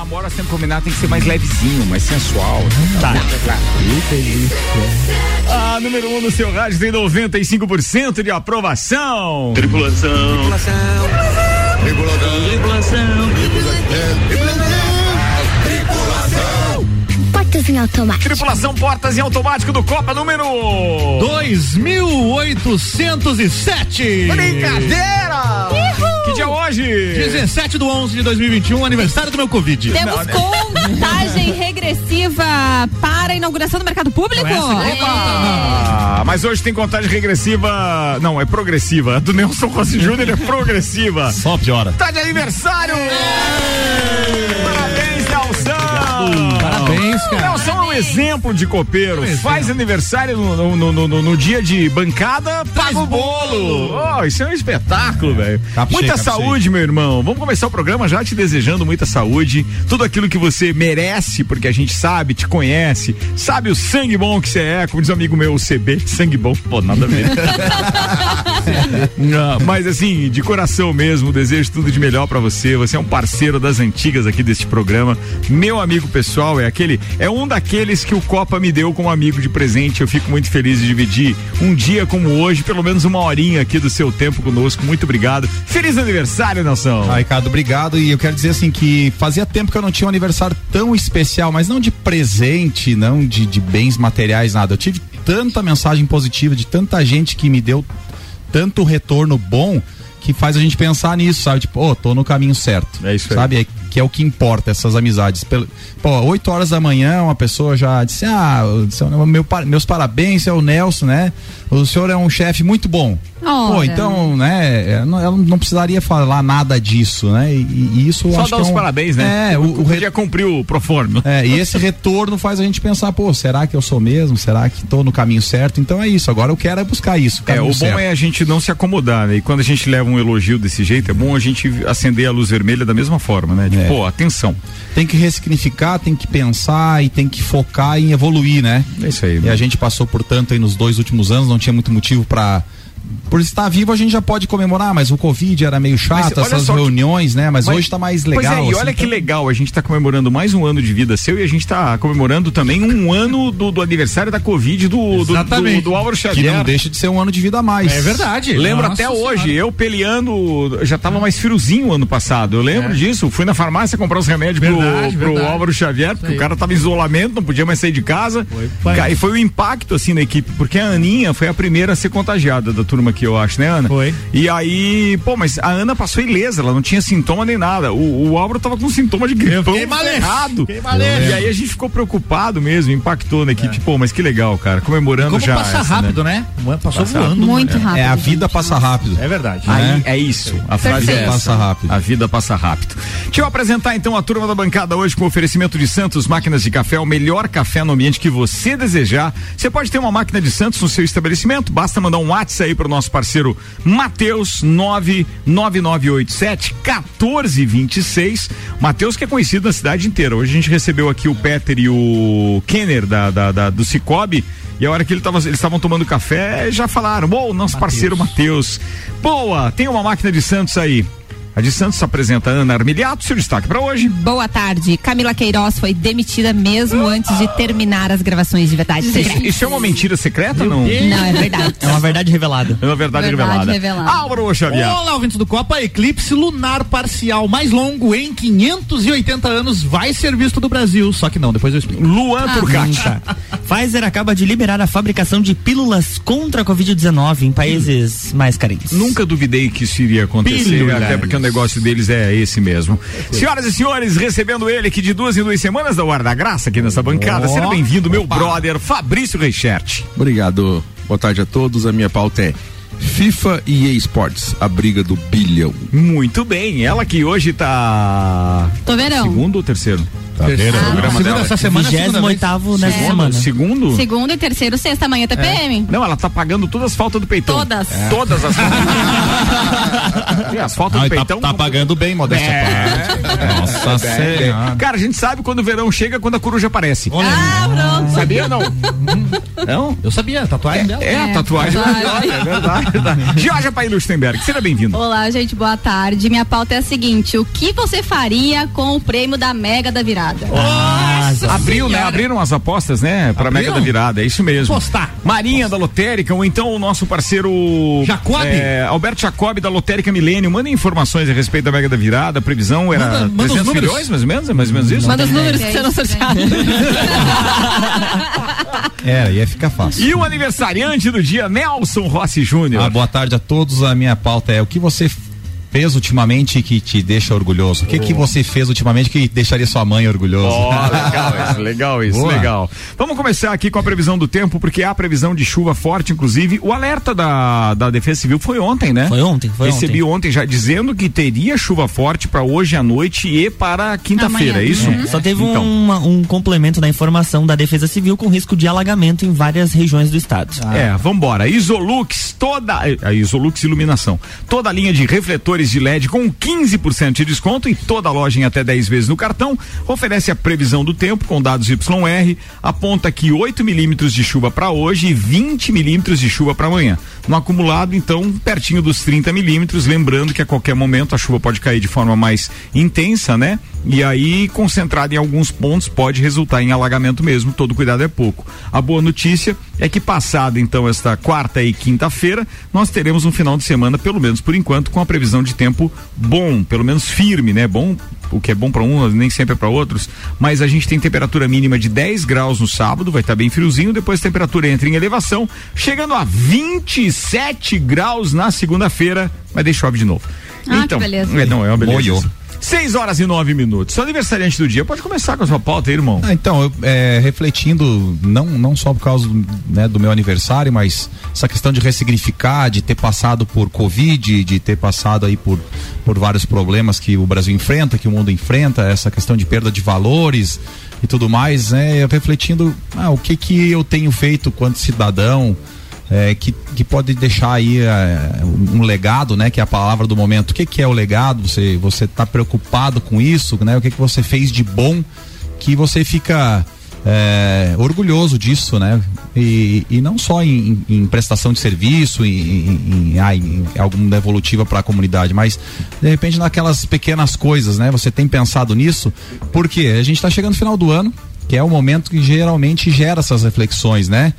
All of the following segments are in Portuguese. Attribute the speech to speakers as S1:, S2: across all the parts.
S1: Namora sempre combinar tem que ser mais levezinho, mais sensual.
S2: Tá.
S1: Que delícia. A número 1 um no seu rádio tem 95% de aprovação.
S3: Tripulação. Tripulação.
S4: Tripulação. Tripulação.
S5: Tripulação. Portas em automático.
S1: Tripulação Portas em Automático do Copa número
S2: 2807.
S1: Brincadeira! É hoje?
S2: 17 do 11 de 2021, aniversário do meu Covid.
S6: Temos Não, né? contagem regressiva para a inauguração do mercado público? É
S1: ah, mas hoje tem contagem regressiva. Não, é progressiva. A do Nelson Rossi Júnior é progressiva.
S2: Só piora.
S1: Tá de aniversário! Nelson!
S2: Parabéns, cara.
S1: Nelson é um exemplo de copeiro. Faz aniversário no, no, no, no, dia de bancada, paga o bolo. Oh, isso é um espetáculo, velho. Muita saúde, meu irmão. Vamos começar o programa já te desejando muita saúde, tudo aquilo que você merece, porque a gente sabe, te conhece, sabe o sangue bom que você é, como diz um amigo meu, o CB, sangue bom. Pô, nada a ver. Não, mas assim, de coração mesmo, desejo tudo de melhor para você. Você é um parceiro das antigas aqui deste programa. Meu amigo pessoal é aquele, é um daqueles que o Copa me deu como amigo de presente. Eu fico muito feliz de dividir um dia como hoje, pelo menos uma horinha aqui do seu tempo conosco. Muito obrigado. Feliz aniversário, Nelson.
S7: Ah, Ricardo, obrigado. E eu quero dizer assim que fazia tempo que eu não tinha um aniversário tão especial, mas não de presente, não de, de bens materiais, nada. Eu tive tanta mensagem positiva de tanta gente que me deu tanto retorno bom que faz a gente pensar nisso, sabe? Tipo, oh, tô no caminho certo.
S1: É isso aí.
S7: Sabe? É, que é o que importa, essas amizades. Pô, 8 horas da manhã, uma pessoa já disse: Ah, meu, meus parabéns, é o Nelson, né? O senhor é um chefe muito bom. Ora. Pô, então, né, ela não precisaria falar nada disso, né? E, e isso
S1: Só
S7: acho
S1: dar
S7: que
S1: os
S7: é um,
S1: parabéns, né?
S7: É, o, o,
S1: o re... cumpriu o proforme.
S7: É, e esse retorno faz a gente pensar, pô, será que eu sou mesmo? Será que tô no caminho certo? Então é isso, agora eu quero é buscar isso.
S1: É, o
S7: certo.
S1: bom é a gente não se acomodar, né? E quando a gente leva um elogio desse jeito, é bom a gente acender a luz vermelha da mesma forma, né? Tipo, é. pô, atenção.
S7: Tem que ressignificar, tem que pensar e tem que focar em evoluir, né?
S1: É isso aí.
S7: E a gente passou por tanto aí nos dois últimos anos, não tinha muito motivo para por estar vivo a gente já pode comemorar, mas o Covid era meio chato, essas reuniões, que... né? Mas, mas, hoje tá mais legal. Pois
S1: é, e olha assim, que tá... legal, a gente tá comemorando mais um ano de vida seu e a gente tá comemorando também um ano do, do aniversário da Covid do, do, do, do, Álvaro Xavier.
S7: Que não deixa de ser um ano de vida a mais.
S1: É verdade. Lembro Nossa até senhora. hoje, eu peleando, já tava mais friozinho ano passado, eu lembro é. disso, fui na farmácia comprar os remédios verdade, pro, pro Álvaro Xavier, porque o cara tava em isolamento, não podia mais sair de casa. Foi, e foi o impacto assim na equipe, porque a Aninha foi a primeira a ser contagiada da turma aqui, eu acho, né, Ana?
S2: Foi.
S1: E aí, pô, mas a Ana passou ilesa, ela não tinha sintoma nem nada. O, o Álvaro tava com sintoma de gripão errado. E aí a gente ficou preocupado mesmo, impactou na equipe. É. Pô, mas que legal, cara. Comemorando Como já.
S2: Passa essa, rápido, né? né? Passou
S6: passa voando. Muito rápido.
S7: É, a vida passa rápido.
S2: É verdade.
S1: Aí, é isso. A frase é
S7: passa rápido.
S1: A vida passa rápido. Deixa eu apresentar então a turma da bancada hoje com oferecimento de Santos Máquinas de Café, o melhor café no ambiente que você desejar. Você pode ter uma máquina de Santos no seu estabelecimento, basta mandar um WhatsApp aí pro nosso parceiro Matheus 99987 1426. Matheus que é conhecido na cidade inteira. Hoje a gente recebeu aqui o Peter e o Kenner da, da, da do Cicobi. E a hora que ele tava, eles estavam tomando café, já falaram: Bom, nosso Mateus. parceiro Matheus. Boa, tem uma máquina de Santos aí. A de Santos apresenta Ana Armiliato, seu destaque para hoje.
S6: Boa tarde. Camila Queiroz foi demitida mesmo antes de terminar as gravações de Verdade Secreta.
S1: Isso é uma mentira secreta ou não?
S6: Não, é verdade.
S2: É uma verdade revelada.
S1: É uma verdade, verdade revelada. revelada. Álvaro Xavier.
S2: Olá, ouvintes do Copa. Eclipse lunar parcial mais longo em 580 anos vai ser visto do Brasil. Só que não, depois eu explico.
S1: Luan ah, Turcati.
S8: Pfizer acaba de liberar a fabricação de pílulas contra a Covid-19 em países hum. mais carentes.
S1: Nunca duvidei que isso iria acontecer, Pílulas. até porque o negócio deles é esse mesmo. Senhoras e senhores, recebendo ele que de duas em duas semanas da Hora da Graça aqui nessa bancada. Oh. Seja bem-vindo, meu Opa. brother Fabrício Reichert.
S9: Obrigado. Boa tarde a todos. A minha pauta é FIFA e EA Sports, a briga do bilhão.
S1: Muito bem, ela que hoje tá.
S6: Tô verão.
S1: Segundo ou terceiro?
S2: Terceira.
S1: Ah, programa
S2: segunda
S1: dela.
S2: essa semana. segunda
S8: 28
S2: vez.
S8: nessa semana.
S1: Segundo?
S6: Segundo e terceiro, sexta, amanhã TPM.
S1: Não, ela tá pagando todas as faltas do peitão.
S6: Todas.
S1: Todas as faltas. E as faltas
S7: Não,
S1: do
S7: tá,
S1: peitão.
S7: tá pagando bem, modéstia.
S1: É.
S7: Nossa
S1: É,
S7: senhora.
S1: Cara, a gente sabe quando o verão chega, quando a coruja aparece.
S6: Ah, pronto.
S1: Sabia não? Não?
S2: Eu sabia, a tatuagem dela.
S1: É,
S6: É,
S1: tatuagem.
S6: tatuagem.
S1: É verdade, é verdade. Georgia Pai Lustenberg, seja bem-vindo.
S3: Olá, gente, boa tarde. Minha pauta é a seguinte: o que você faria com o prêmio da Mega da Virada?
S1: Abriu, né? Abriram as apostas, né? Pra
S2: Abriram?
S1: Mega da Virada, é isso mesmo.
S2: Postar.
S1: Marinha da Lotérica, ou então o nosso parceiro.
S2: Jacob?
S1: É, Alberto Jacob da Lotérica Milênio. Manda informações a respeito da Mega da Virada. A previsão era
S2: Manda- manda os
S1: 300
S2: números.
S1: milhões, mais ou menos? É mais ou menos isso?
S6: Manda os números que serão sorteados.
S7: É, ia ficar fácil.
S1: E o aniversariante do dia, Nelson Rossi Júnior.
S7: Ah, boa tarde a todos. A minha pauta é o que você fez ultimamente que te deixa orgulhoso? O que, que você fez ultimamente que deixaria sua mãe orgulhoso?
S1: Ó, legal isso, legal isso,
S7: Boa.
S1: legal. Vamos começar aqui com a previsão do tempo, porque há previsão de chuva forte, inclusive. O alerta da, da Defesa Civil foi ontem, né?
S8: Foi ontem, foi
S1: Recebi
S8: ontem.
S1: ontem já dizendo que teria chuva forte para hoje à noite e para quinta-feira, é isso?
S8: Só teve
S1: Então.
S8: uma- um complemento da informação da Defesa Civil com risco de alagamento em várias regiões do estado.
S1: É, vambora. Isolux, toda. A Isolux Iluminação. Toda a linha de refletores de LED com 15% de desconto e toda loja em até 10 vezes no cartão. Oferece a previsão do tempo com dados YR. Aponta que 8 milímetros de chuva para hoje e 20 milímetros de chuva para amanhã. No acumulado, então, pertinho dos 30 milímetros. Lembrando que a qualquer momento a chuva pode cair de forma mais intensa, né? E aí, concentrada em alguns pontos, pode resultar em alagamento mesmo. Todo cuidado é pouco. A boa notícia é que passada então esta quarta e quinta-feira, nós teremos um final de semana, pelo menos por enquanto, com a previsão de tempo bom, pelo menos firme, né? Bom, o que é bom para uns, nem sempre é para outros, mas a gente tem temperatura mínima de 10 graus no sábado, vai estar bem friozinho, depois a temperatura entra em elevação, chegando a 27 graus na segunda-feira, mas daí chove de novo.
S3: Ah, que
S1: então,
S3: beleza.
S1: É, não, é uma beleza.
S7: Moiou.
S1: Isso. 6 horas e 9 minutos. Seu aniversariante do dia, pode começar com a sua pauta aí, irmão.
S7: Ah, então, eu, é, refletindo, não, não só por causa né, do meu aniversário, mas essa questão de ressignificar, de ter passado por Covid, de ter passado aí por, por vários problemas que o Brasil enfrenta, que o mundo enfrenta, essa questão de perda de valores e tudo mais, né? Refletindo, ah, o que que eu tenho feito quanto cidadão, é, que, que pode deixar aí é, um legado, né? Que é a palavra do momento. O que, que é o legado? Você você está preocupado com isso, né? O que que você fez de bom que você fica é, orgulhoso disso, né? E, e não só em, em- prestação de serviço, em, em, em, ah, alguma devolutiva para a comunidade, mas de repente naquelas pequenas coisas, né? Você tem pensado nisso? Porque a gente está chegando no final do ano, que é o momento que geralmente gera essas reflexões, né?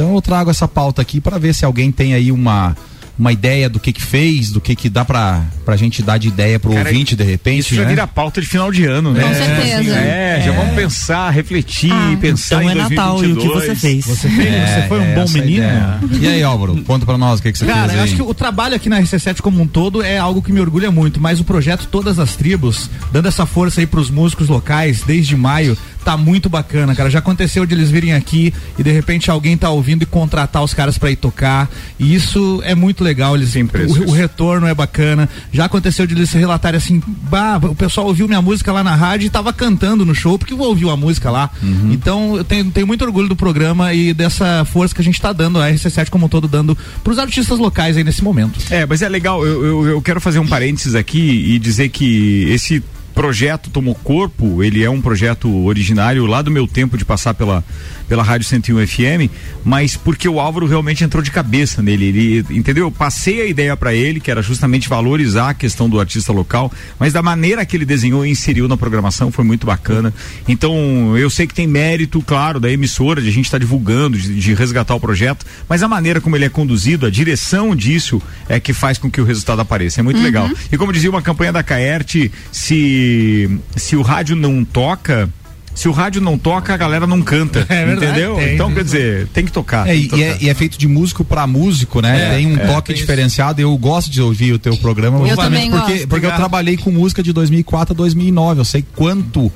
S7: Então eu trago essa pauta aqui para ver se alguém tem aí uma uma ideia do que que fez, do que que dá pra, pra gente dar de ideia pro
S1: Cara,
S7: ouvinte de repente,
S1: Isso já
S7: né?
S1: vira pauta de final de ano, né?
S3: Com certeza.
S1: É, já vamos pensar, refletir, pensar
S8: Então
S1: em
S8: é Natal e o que
S1: 2022.
S8: você fez?
S2: Você fez?
S7: É,
S2: você foi um
S7: é
S2: bom menino?
S7: ideia. E aí, Álvaro, conta pra nós o que, que você
S2: Cara,
S7: fez
S2: eu
S7: aí.
S2: acho que o trabalho aqui na RC7 como um todo é algo que me orgulha muito, mas o projeto Todas as Tribos, dando essa força aí pros músicos locais desde maio, tá muito bacana, cara. Já aconteceu de eles virem aqui e de repente alguém tá ouvindo e contratar os caras pra ir tocar. E isso é muito legal. Eles, o, o retorno é bacana. Já aconteceu de eles relatarem assim: bah, o pessoal ouviu minha música lá na rádio e tava cantando no show porque ouviu a música lá.
S1: Uhum.
S2: Então eu tenho, tenho muito orgulho do programa e dessa força que a gente tá dando, a RC7 como um todo, dando pros artistas locais aí nesse momento.
S1: É, mas é legal, eu, eu, eu quero fazer um parênteses aqui e dizer que esse projeto tomou corpo, ele é um projeto originário lá do meu tempo de passar pela, pela Rádio 101 FM, mas porque o Álvaro realmente entrou de cabeça nele, ele, entendeu? Eu passei a ideia para ele, que era justamente valorizar a questão do artista local, mas da maneira que ele desenhou e inseriu na programação foi muito bacana. Então, eu sei que tem mérito, claro, da emissora, de a gente estar divulgando, de, de resgatar o projeto, mas a maneira como ele é conduzido, a direção disso é que faz com que o resultado apareça. É muito legal. E como dizia uma campanha da Caerte, se, se o rádio não toca. Se o rádio não toca, a galera não canta.
S2: É verdade,
S1: entendeu?
S2: tem.
S1: então, quer dizer, tem que tocar.
S7: É,
S1: tem
S7: e,
S1: que
S7: e é,
S1: tocar.
S7: e é feito de músico pra músico, né?
S1: É,
S7: tem um
S1: é.
S7: toque diferenciado. Eu gosto de ouvir o teu programa,
S3: Eu
S7: porque,
S3: gosto.
S7: porque eu trabalhei com música de 2004 a 2009. Eu sei quanto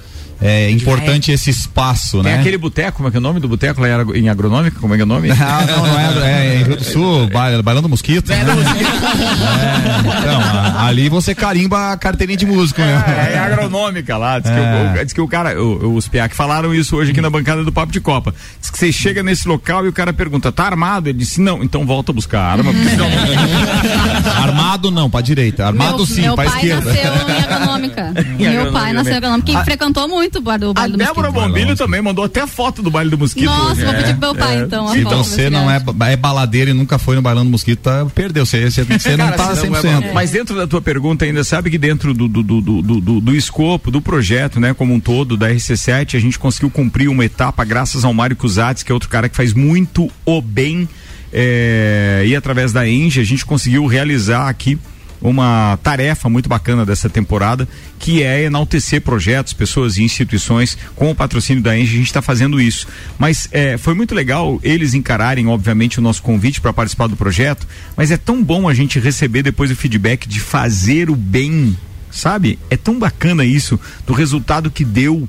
S7: é importante esse espaço,
S1: Tem
S7: né?
S1: aquele boteco, como é que é o nome do boteco lá em Agro- em agronômica? Como é que é o nome?
S7: Ah, não, não é, é em Rio do Sul, ba- bailando mosquito. né? É, então, a- ali você carimba a carteirinha de músico, né?
S1: É, é agronômica lá. Diz, que,
S7: É.
S1: o, diz que o cara, o- os PA que falaram isso hoje aqui na bancada do Papo de Copa. Diz que você chega nesse local e o cara pergunta, tá armado? Ele disse, não, então volta a buscar a arma. senão-
S7: Armado não, pra direita. Armado
S3: meu,
S7: sim,
S3: meu
S7: pra
S3: pai
S7: esquerda.
S3: nasceu em agronômica. meu pai nasceu em agronômica e
S1: A-
S3: frequentou muito o bar do,
S1: A
S3: bar do
S1: Débora
S3: Mosquito.
S1: Bombilho também mandou até foto do baile do mosquito.
S3: Nossa,
S1: hoje.
S3: vou
S1: É,
S3: pedir pro meu pai, então, a
S7: Se
S3: foto
S7: você não é, é baladeiro e nunca foi no bailando mosquito, tá, perdeu. Você, você, você não
S1: Cara,
S7: tá
S1: senão
S7: 100%.
S1: é- Mas dentro da tua pergunta ainda sabe que dentro do, do, do, do, do- do- do escopo, do projeto, né, como um todo, da RC7, a gente conseguiu cumprir uma etapa graças ao Mário Cusatz, que é outro cara que faz muito o bem. é, e através da Enge a gente conseguiu realizar aqui uma tarefa muito bacana dessa temporada, que é enaltecer projetos, pessoas e instituições. Com o patrocínio da Enge, a gente está fazendo isso. Mas é, foi muito legal eles encararem, obviamente, o nosso convite para participar do projeto. Mas é tão bom a gente receber depois o feedback de fazer o bem, sabe? É tão bacana isso, do resultado que deu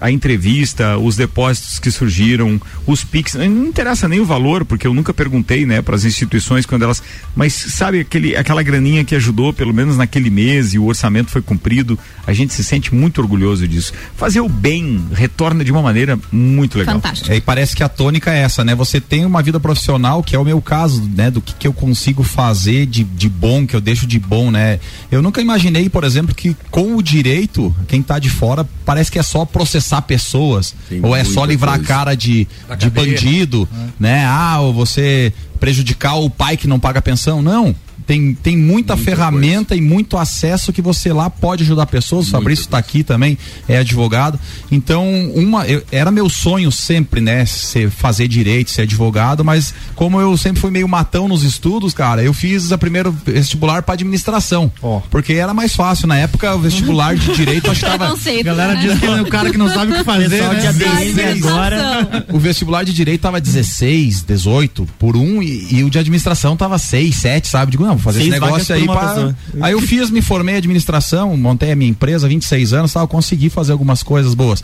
S1: a entrevista, os depósitos que surgiram, os PIX, não interessa nem o valor, porque eu nunca perguntei, né, para as instituições quando elas, mas sabe aquele aquela graninha que ajudou pelo menos naquele mês e o orçamento foi cumprido, a gente se sente muito orgulhoso disso. Fazer o bem retorna de uma maneira muito legal.
S3: Fantástico.
S7: É, e parece que a tônica é essa, né? Você tem uma vida profissional, que é o meu caso, né? Do que, que eu consigo fazer de, de bom, que eu deixo de bom, né? Eu nunca imaginei, por exemplo, que com o direito, quem tá de fora, parece que é só processar pessoas.
S9: Tem
S7: ou é só livrar
S9: coisa.
S7: a cara de, de bandido, né? Ah, ou você prejudicar o pai que não paga pensão. Não. Tem, tem muita, ferramenta e muito acesso que você lá pode ajudar pessoas. O Fabrício está aqui também, é advogado. Então, uma, eu- era meu sonho sempre, né? Ser, fazer direito, ser advogado, mas como eu sempre fui meio matão nos estudos, cara, eu fiz a primeiro vestibular para administração. Porque era mais fácil. Na época, o vestibular de direito acho que tava.
S2: Galera
S3: né?
S2: diz que é o cara que não sabe o que fazer.
S8: Pessoal
S2: né?
S3: Sai,
S8: agora.
S7: O vestibular de direito tava 16, 18 por um e, e o de administração tava 6, 7, sabe? Digo, não, vou fazer
S8: Seis
S7: esse negócio aí pra... Aí eu fiz, me formei em administração, montei a minha empresa, 26 anos, tal, consegui fazer algumas coisas boas.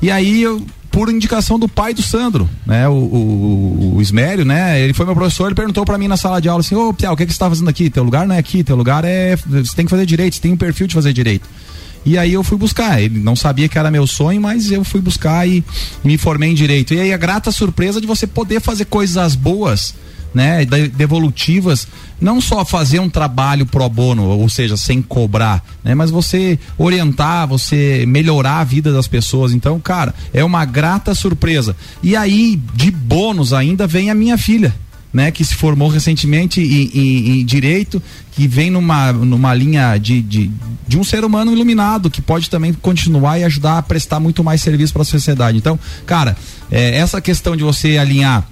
S7: E aí eu por indicação do pai do Sandro, né? O, o, o Ismério, né? Ele foi meu professor, ele perguntou pra mim na sala de aula assim, ô Piau, o que, que você tá fazendo aqui? Teu lugar não é aqui, teu lugar é. Você tem que fazer direito, você tem um perfil de fazer direito. E aí eu fui buscar. Ele não sabia que era meu sonho, mas eu fui buscar e me formei em direito. E aí a grata surpresa de você poder fazer coisas boas, né, de- devolutivas, não só fazer um trabalho pro bono, ou seja, sem cobrar, né, mas você orientar, você melhorar a vida das pessoas. Então, cara, é uma grata surpresa. E aí, de bônus ainda vem a minha filha né, que se formou recentemente em, em- em direito, que vem numa, numa linha de, de, de um ser humano iluminado, que pode também continuar e ajudar a prestar muito mais serviço para a sociedade. Então, cara, é, essa questão de você alinhar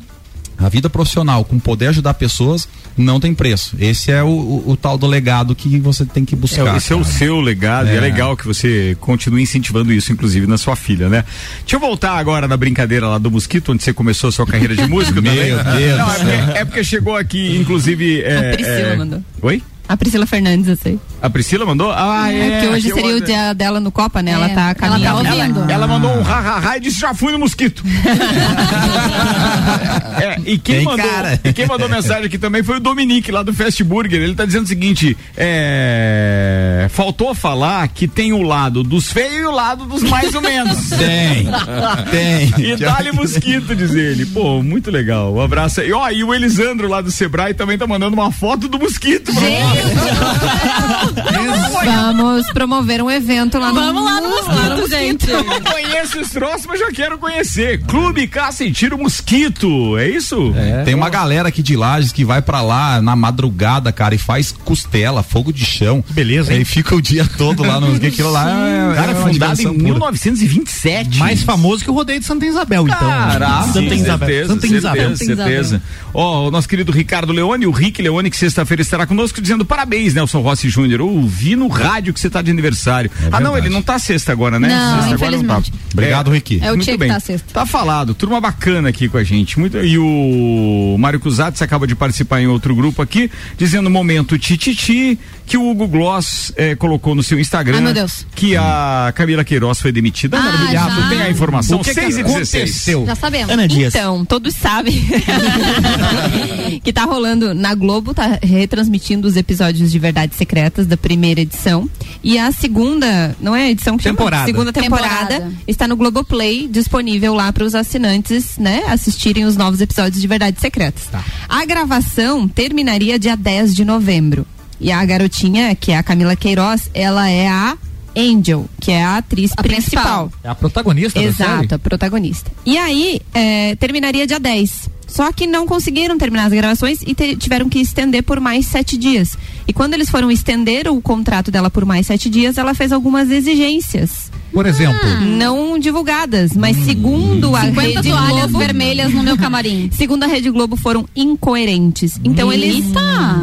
S7: a vida profissional com poder ajudar pessoas não tem preço. Esse é o, o- o tal do legado que você tem que buscar.
S1: É, esse é o
S7: cara.
S1: seu legado e é
S7: É.
S1: legal que você continue incentivando isso, inclusive na sua filha, né? Deixa eu voltar agora na brincadeira lá do Mosquito, onde você começou a sua carreira de músico
S7: Meu
S1: também.
S7: Deus
S1: Não, é, porque, é porque chegou aqui, inclusive. É,
S6: A Priscila
S1: é-
S6: mandou.
S1: Oi?
S6: A Priscila Fernandes, eu sei.
S1: A Priscila mandou? Ah, é.
S6: É, porque hoje
S1: que
S6: seria
S1: eu-
S6: o dia dela no Copa, né? Ela
S3: É,
S6: tá
S3: ela tá ouvindo.
S1: Ela mandou um ha-ha-ha e disse: já fui no mosquito. É, e, quem
S7: Tem
S1: mandou,
S7: cara.
S1: e quem mandou mensagem aqui também foi o Dominique, lá do Fast Burger. Ele tá dizendo o seguinte: é, faltou falar que tem o lado dos feios e o lado dos mais ou menos.
S7: Tem, tem.
S1: E dá-lhe mosquito, diz ele. Pô, muito legal. Um abraço aí. Ó, e o Elisandro lá do Sebrae também tá mandando uma foto do mosquito. pra nós.
S6: Vamos promover um evento lá no
S3: Vamos lá no mosquito, gente.
S1: Eu não conheço esse troço, mas já quero conhecer. Clube Caça e Tiro Mosquito, é isso?
S7: Tem uma galera aqui de Lages que vai pra lá na madrugada, cara, e faz costela, fogo de chão.
S2: beleza, hein?
S7: Aí fica o dia todo lá no. Aquilo lá é,
S1: Cara,
S7: é
S1: fundado em
S7: diversão pura.
S1: 1927.
S2: Mais famoso que o rodeio de Santa Isabel, então.
S1: Caraca,
S2: Santa Isabel.
S1: certeza,
S2: Santa Isabel.
S1: certeza, certeza. Ó, o nosso querido Ricardo Leone, o Rick Leone, que sexta-feira estará conosco, dizendo parabéns, Nelson Rossi Júnior. Eu ouvi no rádio que você tá de aniversário. ah, não, ele não tá sexta agora, né?
S3: Não,
S1: sexta agora
S3: infelizmente.
S1: tá.
S7: Obrigado, Ricky.
S3: É o
S1: Muito bem.
S3: tá sexta.
S1: Tá falado, turma bacana aqui com a gente. Muito, e o Mário Cusatz acaba de participar em outro grupo aqui, dizendo momento tititi, que o Hugo Gloss eh, colocou no seu Instagram
S3: Ai, meu Deus.
S1: que a Camila Queiroz foi demitida.
S3: Ah, já.
S1: tem a informação.
S7: O que que
S1: 6 e 16.
S7: aconteceu?
S3: Já sabemos.
S8: Ana Dias.
S6: Então, todos sabem que tá rolando na Globo, tá retransmitindo os episódios de Verdades Secretas da primeira edição. E a segunda, não é edição que chama?
S2: Temporada.
S6: Segunda temporada,
S3: Temporada.
S6: está no Globoplay, disponível lá para os assinantes, né, assistirem os novos episódios de Verdades Secretas. A gravação terminaria dia 10 de novembro. E a garotinha, que é a Camila Queiroz, ela é a Angel, que é a atriz
S3: A
S6: principal.
S3: principal.
S2: É a protagonista.
S6: Exato, a protagonista. E aí, é, terminaria dia 10. Só que não conseguiram terminar as gravações e te- tiveram que estender por mais sete dias. E quando eles foram estender o contrato dela por mais sete dias, ela fez algumas exigências.
S2: Por exemplo,
S6: Não divulgadas, mas segundo a
S3: 50
S6: Rede
S3: toalhas
S6: Globo,
S3: vermelhas no meu camarim.
S6: Segundo a Rede Globo, foram incoerentes. Então eles
S3: Eita!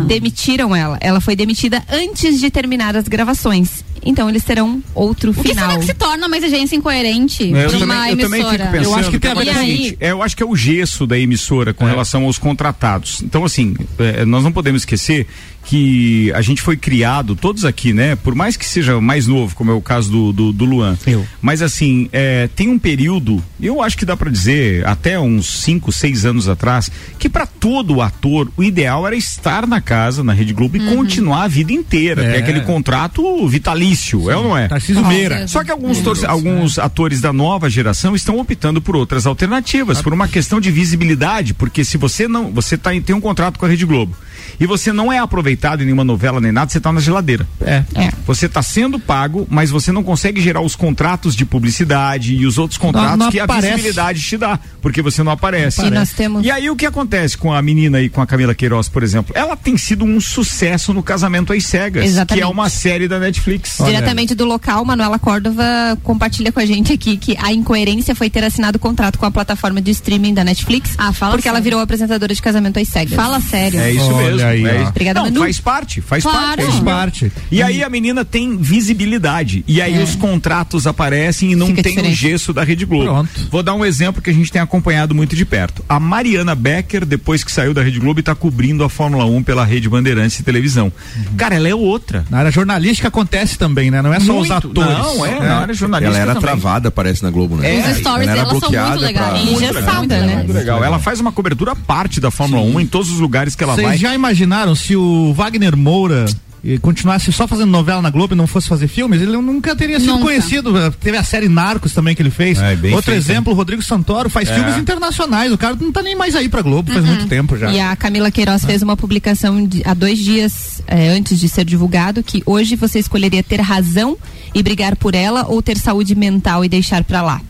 S6: demitiram ela. Ela foi demitida antes de terminar as gravações. Então eles terão outro
S3: O que
S6: final.
S3: será que se torna uma exigência incoerente
S1: É, Eu
S3: pra
S1: também,
S3: uma
S1: eu também
S3: emissora?
S1: fico pensando.
S2: Eu acho que tem a
S1: é o
S2: ver
S6: com-
S1: seguinte, é, eu acho que é o gesso da emissora com relação aos contratados. Então, assim, é, nós não podemos esquecer que a gente foi criado, todos aqui, né? Por mais que seja mais novo, como é o caso do, do, do Luan.
S8: Eu.
S1: Mas assim, é, tem um período, eu acho que dá pra dizer, até uns 5, 6 anos atrás, que pra todo ator, o ideal era estar na casa, na Rede Globo, e continuar a vida inteira.
S2: É.
S1: Ter aquele contrato vitalício, é ou não é?
S2: Tarcísio Meira.
S1: Só que alguns, torce- alguns atores da nova geração estão optando por outras alternativas, por uma questão de visibilidade, porque se você não, você tá, em- tem um contrato com a Rede Globo e você não é aproveitado em nenhuma novela nem nada, você está na geladeira.
S2: É.
S1: Você está sendo pago, mas você não consegue gerar os contratos de publicidade e os outros contratos
S2: não
S1: que a visibilidade te dá, porque você não aparece.
S6: E nós temos
S1: E aí o que acontece com a menina aí, com a Camila Queiroz, por exemplo? Ela tem sido um sucesso no Casamento às Cegas,
S6: Exatamente.
S1: que é uma série da Netflix.
S6: Diretamente do local, Manuela Córdova compartilha com a gente aqui que a incoerência foi ter assinado contrato com a plataforma de streaming da Netflix.
S3: Ah, fala
S6: Porque ela
S3: sério.
S6: virou apresentadora de casamento às cegas.
S3: Fala sério.
S1: É isso
S2: Olha
S1: mesmo.
S2: Aí,
S1: é.
S6: Obrigada,
S1: Não,
S6: Manu.
S1: faz parte, faz
S3: Claro.
S1: parte. é
S2: Faz parte.
S1: E aí a menina tem visibilidade. E aí os contratos aparecem e não
S6: Fica
S1: tem o
S6: diferente.
S1: gesso da Rede Globo.
S2: Pronto.
S1: Vou dar um exemplo que a gente tem acompanhado muito de perto. A Mariana Becker, depois que saiu da Rede Globo, está cobrindo a Fórmula 1 pela Rede Bandeirantes de televisão. Cara, ela é outra.
S2: Na área jornalística acontece também, né? Não é só os
S1: Muito.
S2: atores.
S1: Não, é, na área jornalística
S9: Ela era
S1: também.
S9: travada, parece, na Globo, né?
S1: É,
S3: Os stories
S9: ela era
S3: dela são
S9: bloqueada
S3: muito legais.
S9: pra-
S6: E engessada, né?
S1: Muito legal. Ela faz uma cobertura à parte da Fórmula 1 em todos os lugares que ela vai.
S2: Vocês já imaginaram se o Wagner Moura eh, continuasse só fazendo novela na Globo e não fosse fazer filmes, ele nunca teria sido
S3: Nunca.
S2: conhecido. Teve a série Narcos também que ele fez.
S7: É, bem
S2: Outro
S7: feito,
S2: exemplo, o Rodrigo Santoro faz
S1: É.
S2: filmes internacionais. O cara não tá nem mais aí pra Globo, faz muito tempo já.
S6: E a Camila Queiroz fez uma publicação de- há dois dias eh, antes de ser divulgado que hoje você escolheria ter razão e brigar por ela ou ter saúde mental e deixar pra lá.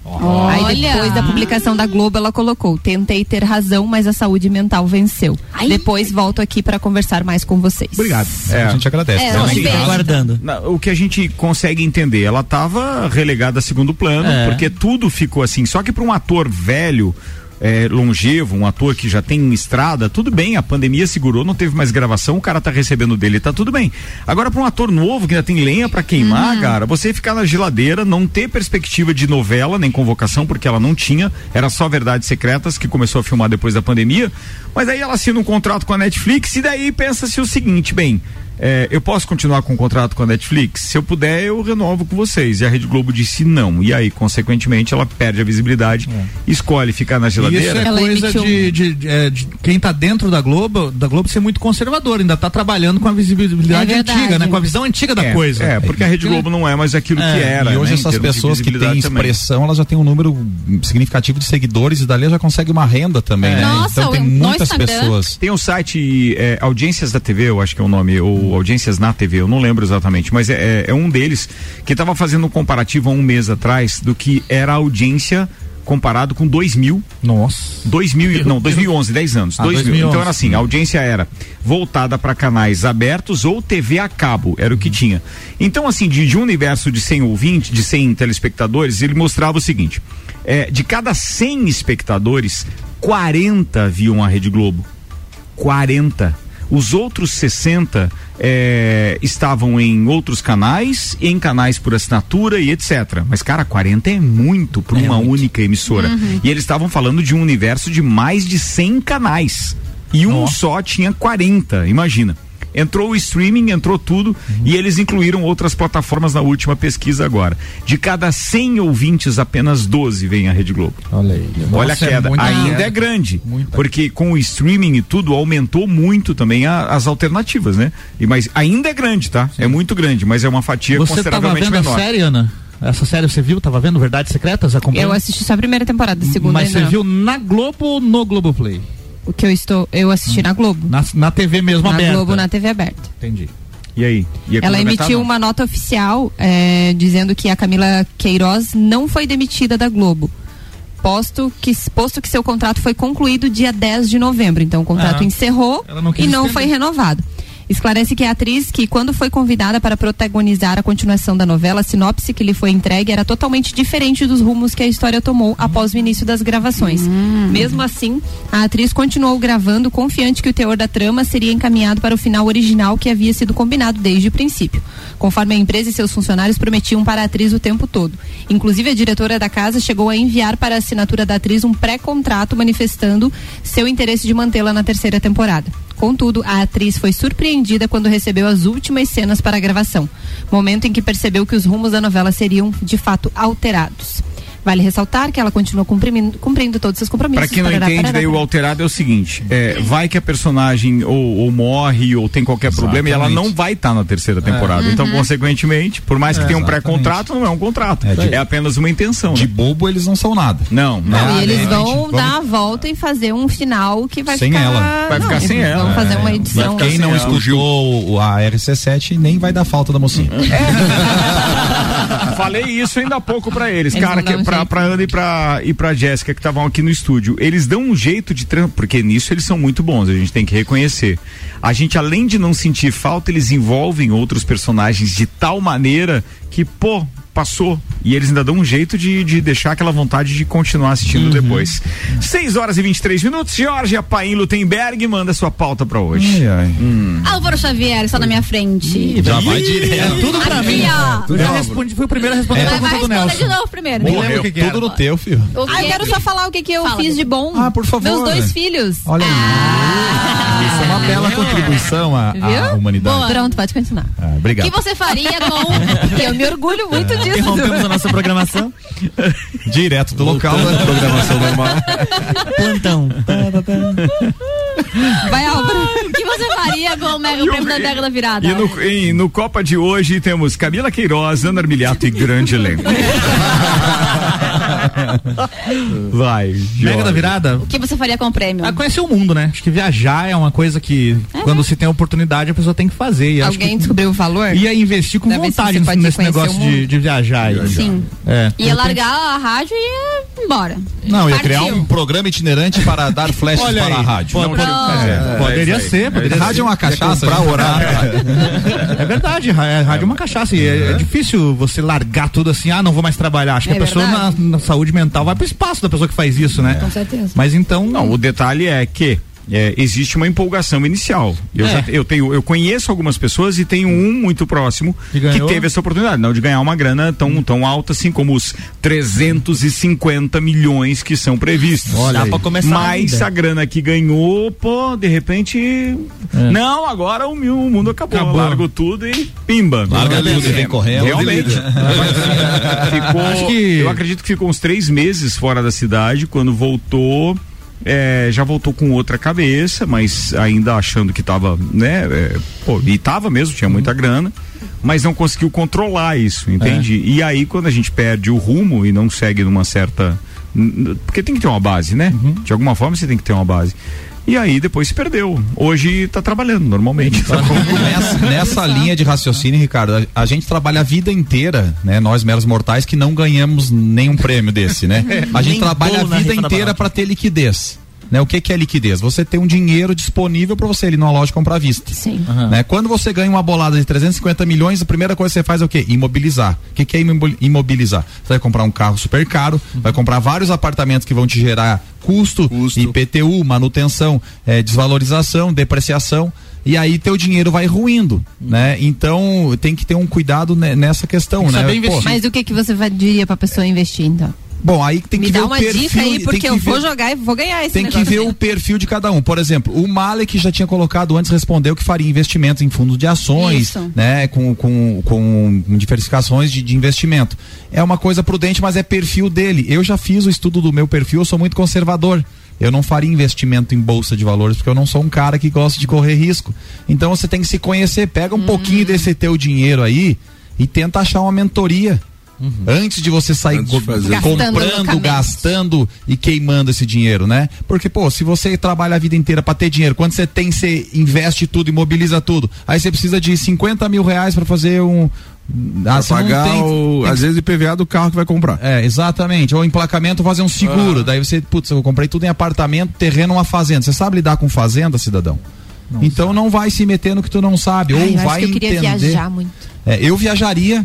S6: Aí
S3: Olha!
S6: depois da publicação da Globo ela colocou: tentei ter razão, mas a saúde mental venceu.
S3: Ai.
S6: Depois volto aqui pra conversar mais com vocês.
S2: Obrigado.
S1: É.
S7: A gente agradece.
S3: É,
S7: Então,
S3: um
S7: assim,
S3: beijo.
S8: Aguardando.
S1: Na- o que a gente consegue entender, ela estava relegada a segundo plano,
S8: É.
S1: porque tudo ficou assim. Só que para um ator velho, é, longevo, um ator que já tem estrada, tudo bem, a pandemia segurou, não teve mais gravação, o cara tá recebendo dele, tá tudo bem. Agora para um ator novo que ainda tem lenha para queimar, cara, você ficar na geladeira, não ter perspectiva de novela nem convocação, porque ela não tinha, era só Verdades Secretas que começou a filmar depois da pandemia. Mas aí ela assina um contrato com a Netflix e daí pensa-se o seguinte, bem, é, eu posso continuar com o contrato com a Netflix? Se eu puder, eu renovo com vocês. E a Rede Globo disse não. E aí, consequentemente, ela perde a visibilidade, escolhe ficar na
S2: Isso
S1: geladeira.
S2: é
S6: Ela
S2: coisa de, de- de- é, de quem tá dentro da Globo, da Globo ser muito conservador, ainda tá trabalhando com a visibilidade
S3: É
S2: antiga, né? Com a visão antiga da
S1: é,
S2: coisa.
S1: É, porque a Rede Globo não é mais aquilo que era.
S7: E hoje
S1: né,
S7: essas pessoas que têm
S1: visibilidade também.
S7: expressão, elas já têm um número significativo de seguidores e dali já consegue uma renda também,
S1: É.
S7: né?
S3: Nossa,
S7: então tem muitas
S3: Instagram-
S7: pessoas.
S1: Tem o site é, Audiências da TV, eu acho que é o nome, ou Audiências na TV, eu não lembro exatamente, mas é, é- é um deles que estava fazendo um comparativo há um mês atrás do que era a audiência comparado com 2000
S2: Nossa.
S1: 2000, e- não, 2011, 10 anos.
S2: Ah,
S1: 2000.
S2: 2011.
S1: Então era assim, a audiência era voltada para canais abertos ou TV a cabo, era o que tinha. Então assim, de, de um universo de 100 ouvintes, de 100 telespectadores, ele mostrava o seguinte: é, de cada 100 espectadores, 40 viam a Rede Globo. 40. Os outros 60 é, estavam em outros canais, em canais por assinatura e etc. Mas, cara, 40 é muito para uma única emissora. E eles estavam falando de um universo de mais de 100 canais. E um só tinha 40, imagina. Entrou o streaming, entrou tudo uhum. e eles incluíram outras plataformas na última pesquisa agora. De cada 100 ouvintes, apenas 12 vem a Rede Globo.
S2: Olha aí.
S1: Olha Nossa, a queda. É Ainda é grande. Porque com o streaming e tudo, aumentou muito também a, as alternativas, né? E, mas ainda é grande, tá? Sim. É muito grande, mas é uma fatia
S2: Você
S1: consideravelmente
S2: tava vendo
S1: menor.
S2: A série, Ana? Essa série você viu? Tava vendo Verdades Secretas?
S6: Acompanhou? Eu assisti só a primeira temporada, a segunda
S2: Mas você não. viu na Globo ou no Globoplay?
S6: O que eu estou, eu assisti hum. na Globo.
S2: Na, na TV mesmo
S6: na
S2: aberta?
S6: Na Globo, na TV aberta.
S2: Entendi.
S1: E aí?
S6: E Ela emitiu uma nota oficial é, dizendo que a Camila Queiroz não foi demitida da Globo. Posto que, posto que seu contrato foi concluído dia 10 de novembro. Então o contrato ah, encerrou não e não foi renovado esclarece que a atriz que, quando foi convidada para protagonizar a continuação da novela, a sinopse que lhe foi entregue era totalmente diferente dos rumos que a história tomou após o início das gravações. Hum. Mesmo assim, a atriz continuou gravando, confiante que o teor da trama seria encaminhado para o final original que havia sido combinado desde o princípio, conforme a empresa e seus funcionários prometiam para a atriz o tempo todo. Inclusive, a diretora da casa chegou a enviar para a assinatura da atriz um pré-contrato manifestando seu interesse de mantê-la na terceira temporada. Contudo, a atriz foi surpreendida quando recebeu as últimas cenas para a gravação, momento em que percebeu que os rumos da novela seriam de fato alterados. Vale ressaltar que ela continua cumprindo, cumprindo todos os seus compromissos.
S1: Para quem não parará, entende, parará, daí parará. o alterado é o seguinte: é, vai que a personagem ou, ou morre ou tem qualquer Exatamente. problema e ela não vai estar tá na terceira é. temporada. Então, uhum. Então, consequentemente, por mais que é, tenha um pré-contrato, não é um contrato. É, de, é apenas uma intenção.
S7: De né? bobo eles não são nada.
S1: Não,
S6: não. não e eles vão dar a volta e fazer um final que vai
S7: sem
S6: ficar...
S7: ela.
S1: Vai ficar sem ela.
S6: Vão fazer uma é. edição.
S7: Quem não escutou a RC7 nem vai dar falta da mocinha.
S1: Falei isso ainda há pouco para eles, eles cara, que, pra, pra Ana e pra e pra Jéssica que estavam aqui no estúdio, eles dão um jeito de porque nisso eles são muito bons, a gente tem que reconhecer. A gente, além de não sentir falta, eles envolvem outros personagens de tal maneira que, pô, passou. E eles ainda dão um jeito de, de deixar aquela vontade de continuar assistindo uhum. depois. 6 horas e 23 minutos. Jorge Apaim Lutemberg manda sua pauta pra hoje.
S3: Ai, ai. Hum. Álvaro Xavier está na minha frente.
S7: Ih, já vai direto. É
S2: tudo pra Aqui, mim. Ó. já respondi, fui o primeiro a responder é. a pergunta do Nelson.
S3: de novo primeiro.
S7: Morreu, que que tudo no teu, filho.
S6: Ah, eu quero só falar o que, que eu Fala. fiz de bom.
S7: Ah, por favor.
S6: Meus dois filhos.
S7: Olha aí. Ah. Isso é uma bela contribuição à, à humanidade. Boa.
S6: Pronto, pode continuar.
S7: Ah, obrigado.
S3: O que você faria com...
S6: eu me orgulho muito disso.
S8: Interrompemos a nossa programação.
S7: Direto do local, né?
S8: Programação normal. Plantão.
S3: Vai, Álvaro. O que você faria com o Mega Prêmio da década virada?
S1: E no, e no Copa de hoje temos Camila Queiroz, Ana Armiliato e grande elenco. Vai.
S2: Mega da virada.
S3: O que você faria com o prêmio?
S2: Ah, conhecer o mundo, né? Acho que viajar é uma coisa que, é. quando se tem oportunidade, a pessoa tem que fazer. E
S6: Alguém descobriu o valor?
S2: Ia investir com Deve vontade nesse, nesse negócio de, de, viajar. Aí.
S3: Sim. É. Ia largar a rádio e ia embora.
S7: Não, ia Partiu. criar um programa itinerante para dar flashes para a rádio.
S2: Pode, pode, é, poderia ser. Poderia
S7: rádio é uma cachaça. Pra orar.
S2: é verdade, rádio é uma cachaça. E é, é, difícil você largar tudo assim, ah, não vou mais trabalhar. Acho que a pessoa na, na saúde mental vai pro espaço da pessoa que faz isso, né?
S3: Com certeza.
S2: Mas então.
S1: Não, o detalhe é que é, existe uma empolgação inicial. Eu, é. já, eu, tenho, eu conheço algumas pessoas e tenho um muito próximo que, teve essa oportunidade, não de ganhar uma grana tão, hum. tão alta assim como os 350 milhões que são previstos.
S2: Olha, pra começar
S1: Mas a, a grana que ganhou, pô, de repente. É. Não, agora o, meu, o mundo acabou. acabou. Largo tudo e pimba.
S7: Larga tudo e vem correndo.
S1: Realmente. ficou, que... Eu acredito que ficou uns três meses fora da cidade. Quando voltou é, já voltou com outra cabeça, mas ainda achando que estava, né? É, pô, e tava mesmo, tinha muita grana, mas não conseguiu controlar isso, entende? É. E aí quando a gente perde o rumo e não segue numa certa. Porque tem que ter uma base, né? Uhum. De alguma forma você tem que ter uma base. E aí depois se perdeu. Hoje está trabalhando normalmente. Tá
S7: nessa, nessa linha de raciocínio, Ricardo, a, a, gente trabalha a vida inteira, né? Nós meros mortais que não ganhamos nenhum prêmio desse, né? A gente trabalha a vida inteira para ter liquidez. Né? O que, que é liquidez? Você tem um dinheiro disponível para você ir numa loja comprar à vista.
S6: Sim.
S7: Uhum. Né? Quando você ganha uma bolada de 350 milhões, a primeira coisa que você faz é o quê? Imobilizar. O que, que é imobilizar? Você vai comprar um carro super caro, uhum. vai comprar vários apartamentos que vão te gerar custo, custo. IPTU, manutenção, é, desvalorização, depreciação e aí teu dinheiro vai ruindo, né? Então tem que ter um cuidado nessa questão, né?
S6: Mas o que que você diria para pessoa investir então?
S7: Bom, aí tem
S6: Me
S7: que ver o perfil.
S6: dica aí,
S7: tem
S6: porque
S7: que
S6: eu vou
S7: ver-
S6: jogar e vou ganhar esse
S7: Tem que ver o perfil de cada um. Por exemplo, o Malek já tinha colocado antes, respondeu que faria investimentos em fundos de ações,
S3: Isso.
S7: né? Com, com, com diversificações de, de investimento. É uma coisa prudente, mas é perfil dele. Eu já fiz o estudo do meu perfil, eu sou muito conservador. Eu não faria investimento em bolsa de valores porque eu não sou um cara que gosta de correr risco. Então você tem que se conhecer, pega um
S6: Hum.
S7: pouquinho desse teu dinheiro aí e tenta achar uma mentoria. Antes de você sair
S9: de.
S6: Gastando
S7: comprando, gastando e queimando esse dinheiro, né? Porque, pô, se você trabalha a vida inteira pra ter dinheiro, quando você tem, você investe tudo, imobiliza tudo. Aí você precisa de 50 mil reais pra fazer um. Ah, não
S9: pagar,
S7: tem-
S9: o,
S7: tem
S9: às vezes, o IPVA do carro que vai comprar.
S7: é, exatamente. Ou emplacamento fazer um seguro.
S9: Ah.
S7: Daí você, putz, eu comprei tudo em apartamento, terreno, uma fazenda. Você sabe lidar com fazenda, cidadão? então não vai se meter no que tu não sabe.
S6: Ai,
S7: ou
S6: eu acho
S7: vai
S6: que eu queria
S7: entender.
S6: viajar muito.
S7: É, eu viajaria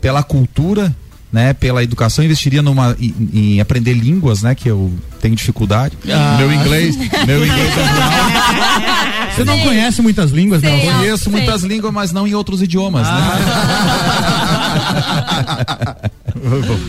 S7: pela cultura, né, pela educação, investiria numa em, em aprender línguas, né, que eu tenho dificuldade.
S6: Ah.
S7: Meu inglês, meu inglês é
S2: Você não conhece muitas línguas,
S3: Sei,
S2: não?
S7: eu conheço
S3: Sei.
S7: muitas línguas, mas não em outros idiomas,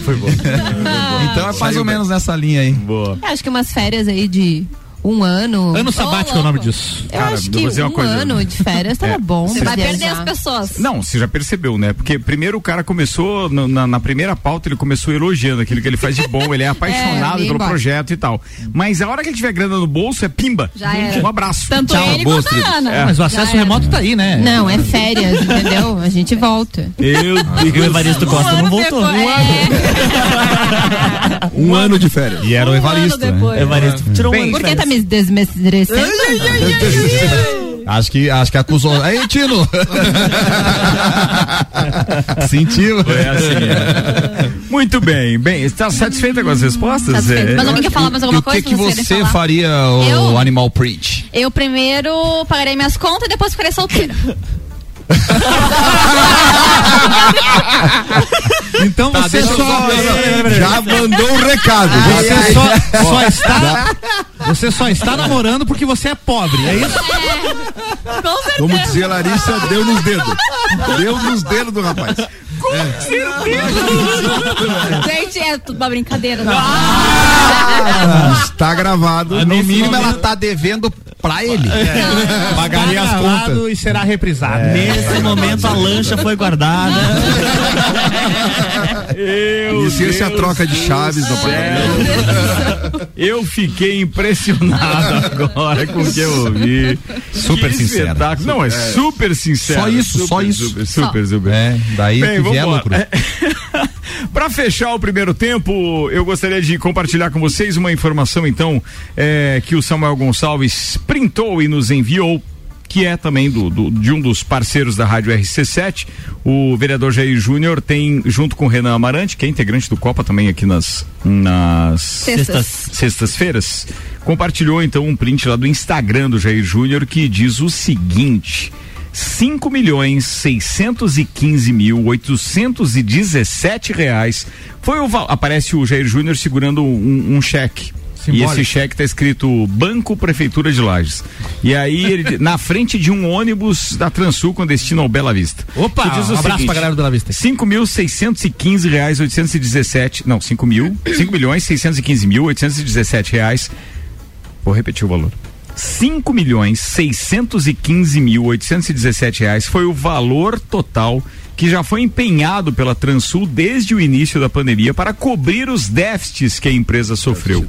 S1: Foi bom.
S7: né? Então é mais ou menos nessa linha aí.
S1: Boa.
S6: Eu acho que umas férias aí de um ano.
S2: Ano sabático é o nome disso.
S6: Eu
S1: Cara,
S6: acho que
S1: dizer uma
S6: um
S1: coisa.
S6: ano de férias tava
S1: É.
S6: bom.
S3: Você vai perder as pessoas.
S1: Não, você já percebeu, né? Porque primeiro o cara começou, no- na, na primeira pauta, ele começou elogiando aquilo que ele faz de bom, ele é apaixonado
S6: vem
S1: pelo projeto e tal. Mas a hora que ele tiver grana no bolso, é pimba.
S3: Já era.
S1: Um abraço.
S3: Tanto
S1: Tchau,
S3: ele quanto a. Ana.
S1: É.
S2: Mas o acesso remoto tá aí, né?
S6: Não, é férias, entendeu? A gente volta.
S1: Meu
S8: E o Evaristo Costa não voltou.
S3: depois, é.
S9: Um ano de férias.
S7: E era o
S3: Um
S7: Evaristo,
S3: ano
S7: né?
S3: depois.
S8: Evaristo tirou um ano de férias.
S6: Me desmerecendo?
S7: Acho que, acho que acusou. Aí, Tino! Sentiu?
S1: É assim. é. Muito bem. Bem, está satisfeita com as respostas?
S3: Satisfeita.
S1: É,
S3: Mas alguém quer falar mais alguma
S7: e o que
S3: coisa?
S7: que você faria, o
S3: Eu?
S7: Animal Print?
S3: Eu primeiro pagarei minhas contas e depois ficarei solteira.
S2: Então
S7: Tá,
S2: você só.
S7: só-
S9: Já mandou um recado.
S2: Você só, só está. Você só está namorando porque você é pobre, é isso?
S3: Com certeza.
S9: Como dizia Larissa, deu nos dedos. Deu nos dedos do rapaz.
S3: Gente, é tudo uma brincadeira. Não.
S9: Está gravado.
S7: No mínimo, ela tá devendo pra ele. Pagaria as contas.
S2: E será reprisado.
S8: Nesse momento a lancha foi guardada.
S1: Eu,
S9: Inicia-se a
S1: Deus
S9: troca de
S1: do
S9: chaves
S1: céu. Eu fiquei impressionado agora com o que eu ouvi.
S7: Super
S1: Que
S7: sincero.
S1: espetáculo. Não, é super sincero.
S7: Só isso,
S1: Super,
S7: só isso.
S1: Super, super, super.
S7: É, daí
S1: Bem,
S7: que vier lucro.
S1: Para fechar o primeiro tempo, eu gostaria de compartilhar com vocês uma informação, então, é, que o Samuel Gonçalves printou e nos enviou. Que é também do, do- de um dos parceiros da Rádio RC7, o vereador Jair Júnior tem, junto com o Renan Amarante, que é integrante do Copa também aqui nas, nas
S3: Sextas.
S1: sextas-feiras, compartilhou então um print lá do Instagram do Jair Júnior que diz o seguinte: 5 milhões 615 mil 817 reais foi o aparece o Jair Júnior segurando um, um cheque. E
S2: Simbólico.
S1: esse cheque tá escrito Banco Prefeitura de Lages. E aí ele na frente de um ônibus da Transul com destino ao Bela Vista.
S2: Opa,
S1: diz
S2: um abraço
S1: seguinte,
S2: pra galera do Bela Vista.
S1: 5 mil seiscentos e quinze reais oitocentos e dezessete não, 5 mil, 5 milhões seiscentos e quinze mil oitocentos e dezessete reais vou repetir o valor 5 milhões seiscentos e quinze mil oitocentos e dezessete reais foi o valor total que já foi empenhado pela Transul desde o início da pandemia para cobrir os déficits que a empresa sofreu.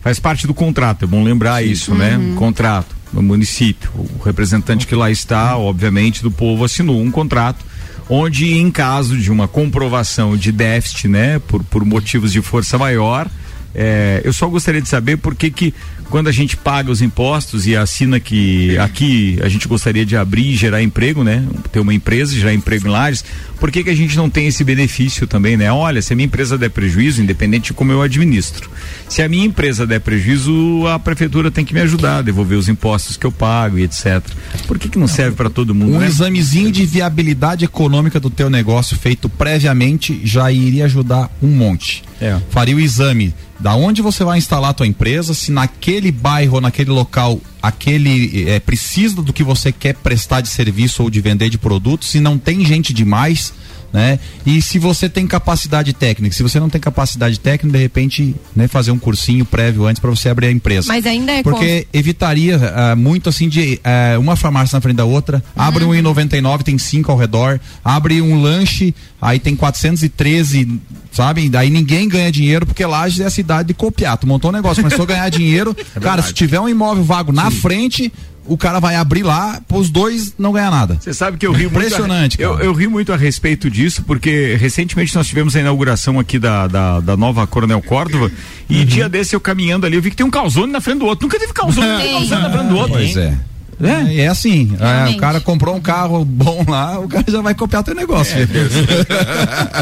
S1: Faz parte do contrato, é bom lembrar isso, né? Contrato no município. O representante que lá está, obviamente, do povo assinou um contrato onde, em caso de uma comprovação de déficit, né, por, por motivos de força maior, é, eu só gostaria de saber por que que quando a gente paga os impostos e assina que aqui a gente gostaria de abrir e gerar emprego, né? Ter uma empresa e gerar emprego em Lages, por que que a gente não tem esse benefício também, né? Olha, se a minha empresa der prejuízo, independente de como eu administro, se a minha empresa der prejuízo, a prefeitura tem que me ajudar a devolver os impostos que eu pago e etc. Por que que não serve para todo mundo,
S7: Um
S1: né?
S7: examezinho de viabilidade econômica do teu negócio feito previamente já iria ajudar um monte.
S1: É.
S7: Faria o exame da onde você vai instalar a tua empresa, se naquele bairro ou naquele local aquele é, precisa do que você quer prestar de serviço ou de vender de produto, se não tem gente demais, né? E se você tem capacidade técnica, se você não tem capacidade técnica, de repente, né, fazer um cursinho prévio antes para você abrir a empresa.
S6: Mas ainda é
S7: Porque
S6: com...
S7: evitaria uh, muito assim de uh, uma farmácia na frente da outra, uhum. abre um em 99, tem cinco ao redor, abre um lanche, aí tem 413 sabe? Daí ninguém ganha dinheiro porque Lages é a cidade de copiar. Tu montou um negócio, começou a ganhar dinheiro. É cara, se tiver um imóvel vago na Sim. frente, o cara vai abrir lá, os dois não ganhar nada.
S1: Você sabe que eu rio
S7: Impressionante,
S1: muito. A, eu, eu rio muito a respeito disso, porque recentemente nós tivemos a inauguração aqui da, da, da nova Coronel Córdova, e uhum. dia desse eu caminhando ali, eu vi que tem um calzone na frente do outro. Nunca teve calzone, tem calzone na frente do outro.
S7: Pois é. É, é assim, é, o cara comprou um carro bom lá, o cara já vai copiar teu negócio. É,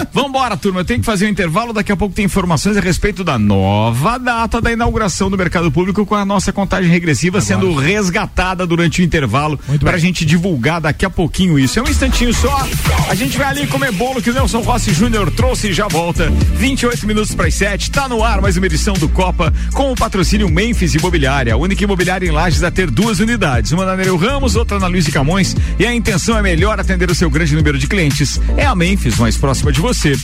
S1: Vambora, turma, eu tenho que fazer um intervalo, daqui a pouco tem informações a respeito da nova data da inauguração do mercado público com a nossa contagem regressiva Agora. sendo resgatada durante o intervalo para a gente divulgar daqui a pouquinho isso. É um instantinho só, a gente vai ali comer bolo que o Nelson Rossi Júnior trouxe e já volta. 28 minutos para as 7, tá no ar mais uma edição do Copa com o patrocínio Memphis Imobiliária, a única imobiliária em Lages a ter duas unidades, uma na Nereu Ramos, outra na Luiz de Camões. E a intenção é melhor atender o seu grande número de clientes. É a Memphis, mais próxima de você.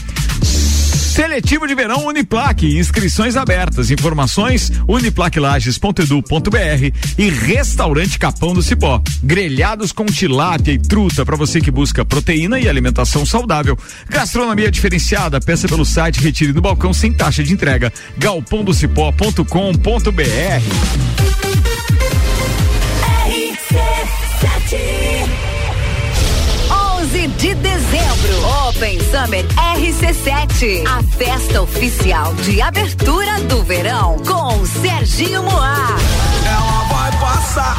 S1: Seletivo de verão Uniplaque, inscrições abertas, informações uniplaquilages.edu.br e Restaurante Capão do Cipó, grelhados com tilápia e truta para você que busca proteína e alimentação saudável. Gastronomia diferenciada, peça pelo site, retire no balcão sem taxa de entrega. galpondocipó.com.br
S10: de dezembro, Open Summer RC7, a festa oficial de abertura do verão com Serginho Moá.
S11: Ela vai passar,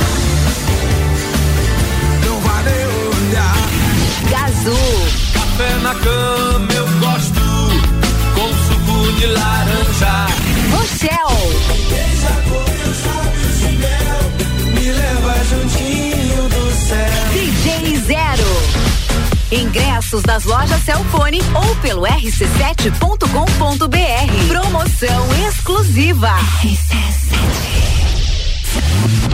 S11: não vai nem olhar.
S10: Gazul.
S11: Café na cama eu gosto, com suco de laranja.
S10: Rochelle.
S11: Deixa a cor, de mel, me leva juntinho do céu.
S10: DJ Zero. Ingressos das lojas Celfone ou pelo rc7.com.br. Promoção exclusiva. RC7.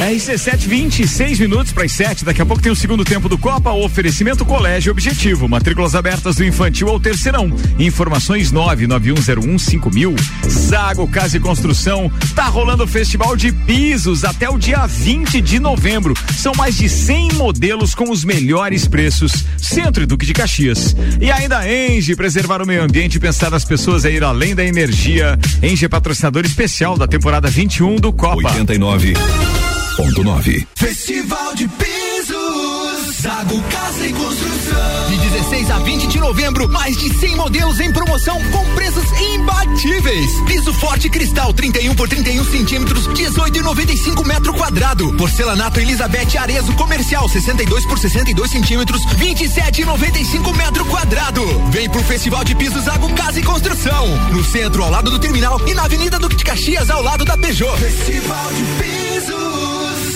S1: RC7, 26 minutos para as 7. Daqui a pouco tem o segundo tempo do Copa. Oferecimento Colégio Objetivo. Matrículas abertas do infantil ao terceirão. Informações 991015000. Zago Casa e Construção. Tá rolando o Festival de Pisos até o dia 20 de novembro. São mais de 100 modelos com os melhores preços. Centro e Duque de Caxias. E ainda Enge, preservar o meio ambiente e pensar nas pessoas é ir além da energia. Enge é patrocinador especial da temporada 21 do Copa.
S12: 89. Ponto 9.
S11: Festival de Pisos, Zago Casa e Construção.
S13: De 16 a 20 de novembro, mais de 100 modelos em promoção com preços imbatíveis. Piso forte cristal 31 por 31 centímetros, 18,95 metro quadrado. Porcelanato Elizabeth Arezo comercial 62 por 62 centímetros, 27,95 metro quadrado. Vem pro Festival de Pisos Zago Casa e Construção. No centro, ao lado do terminal e na Avenida Duque de Caxias, ao lado da Peugeot.
S11: Festival de Pisos,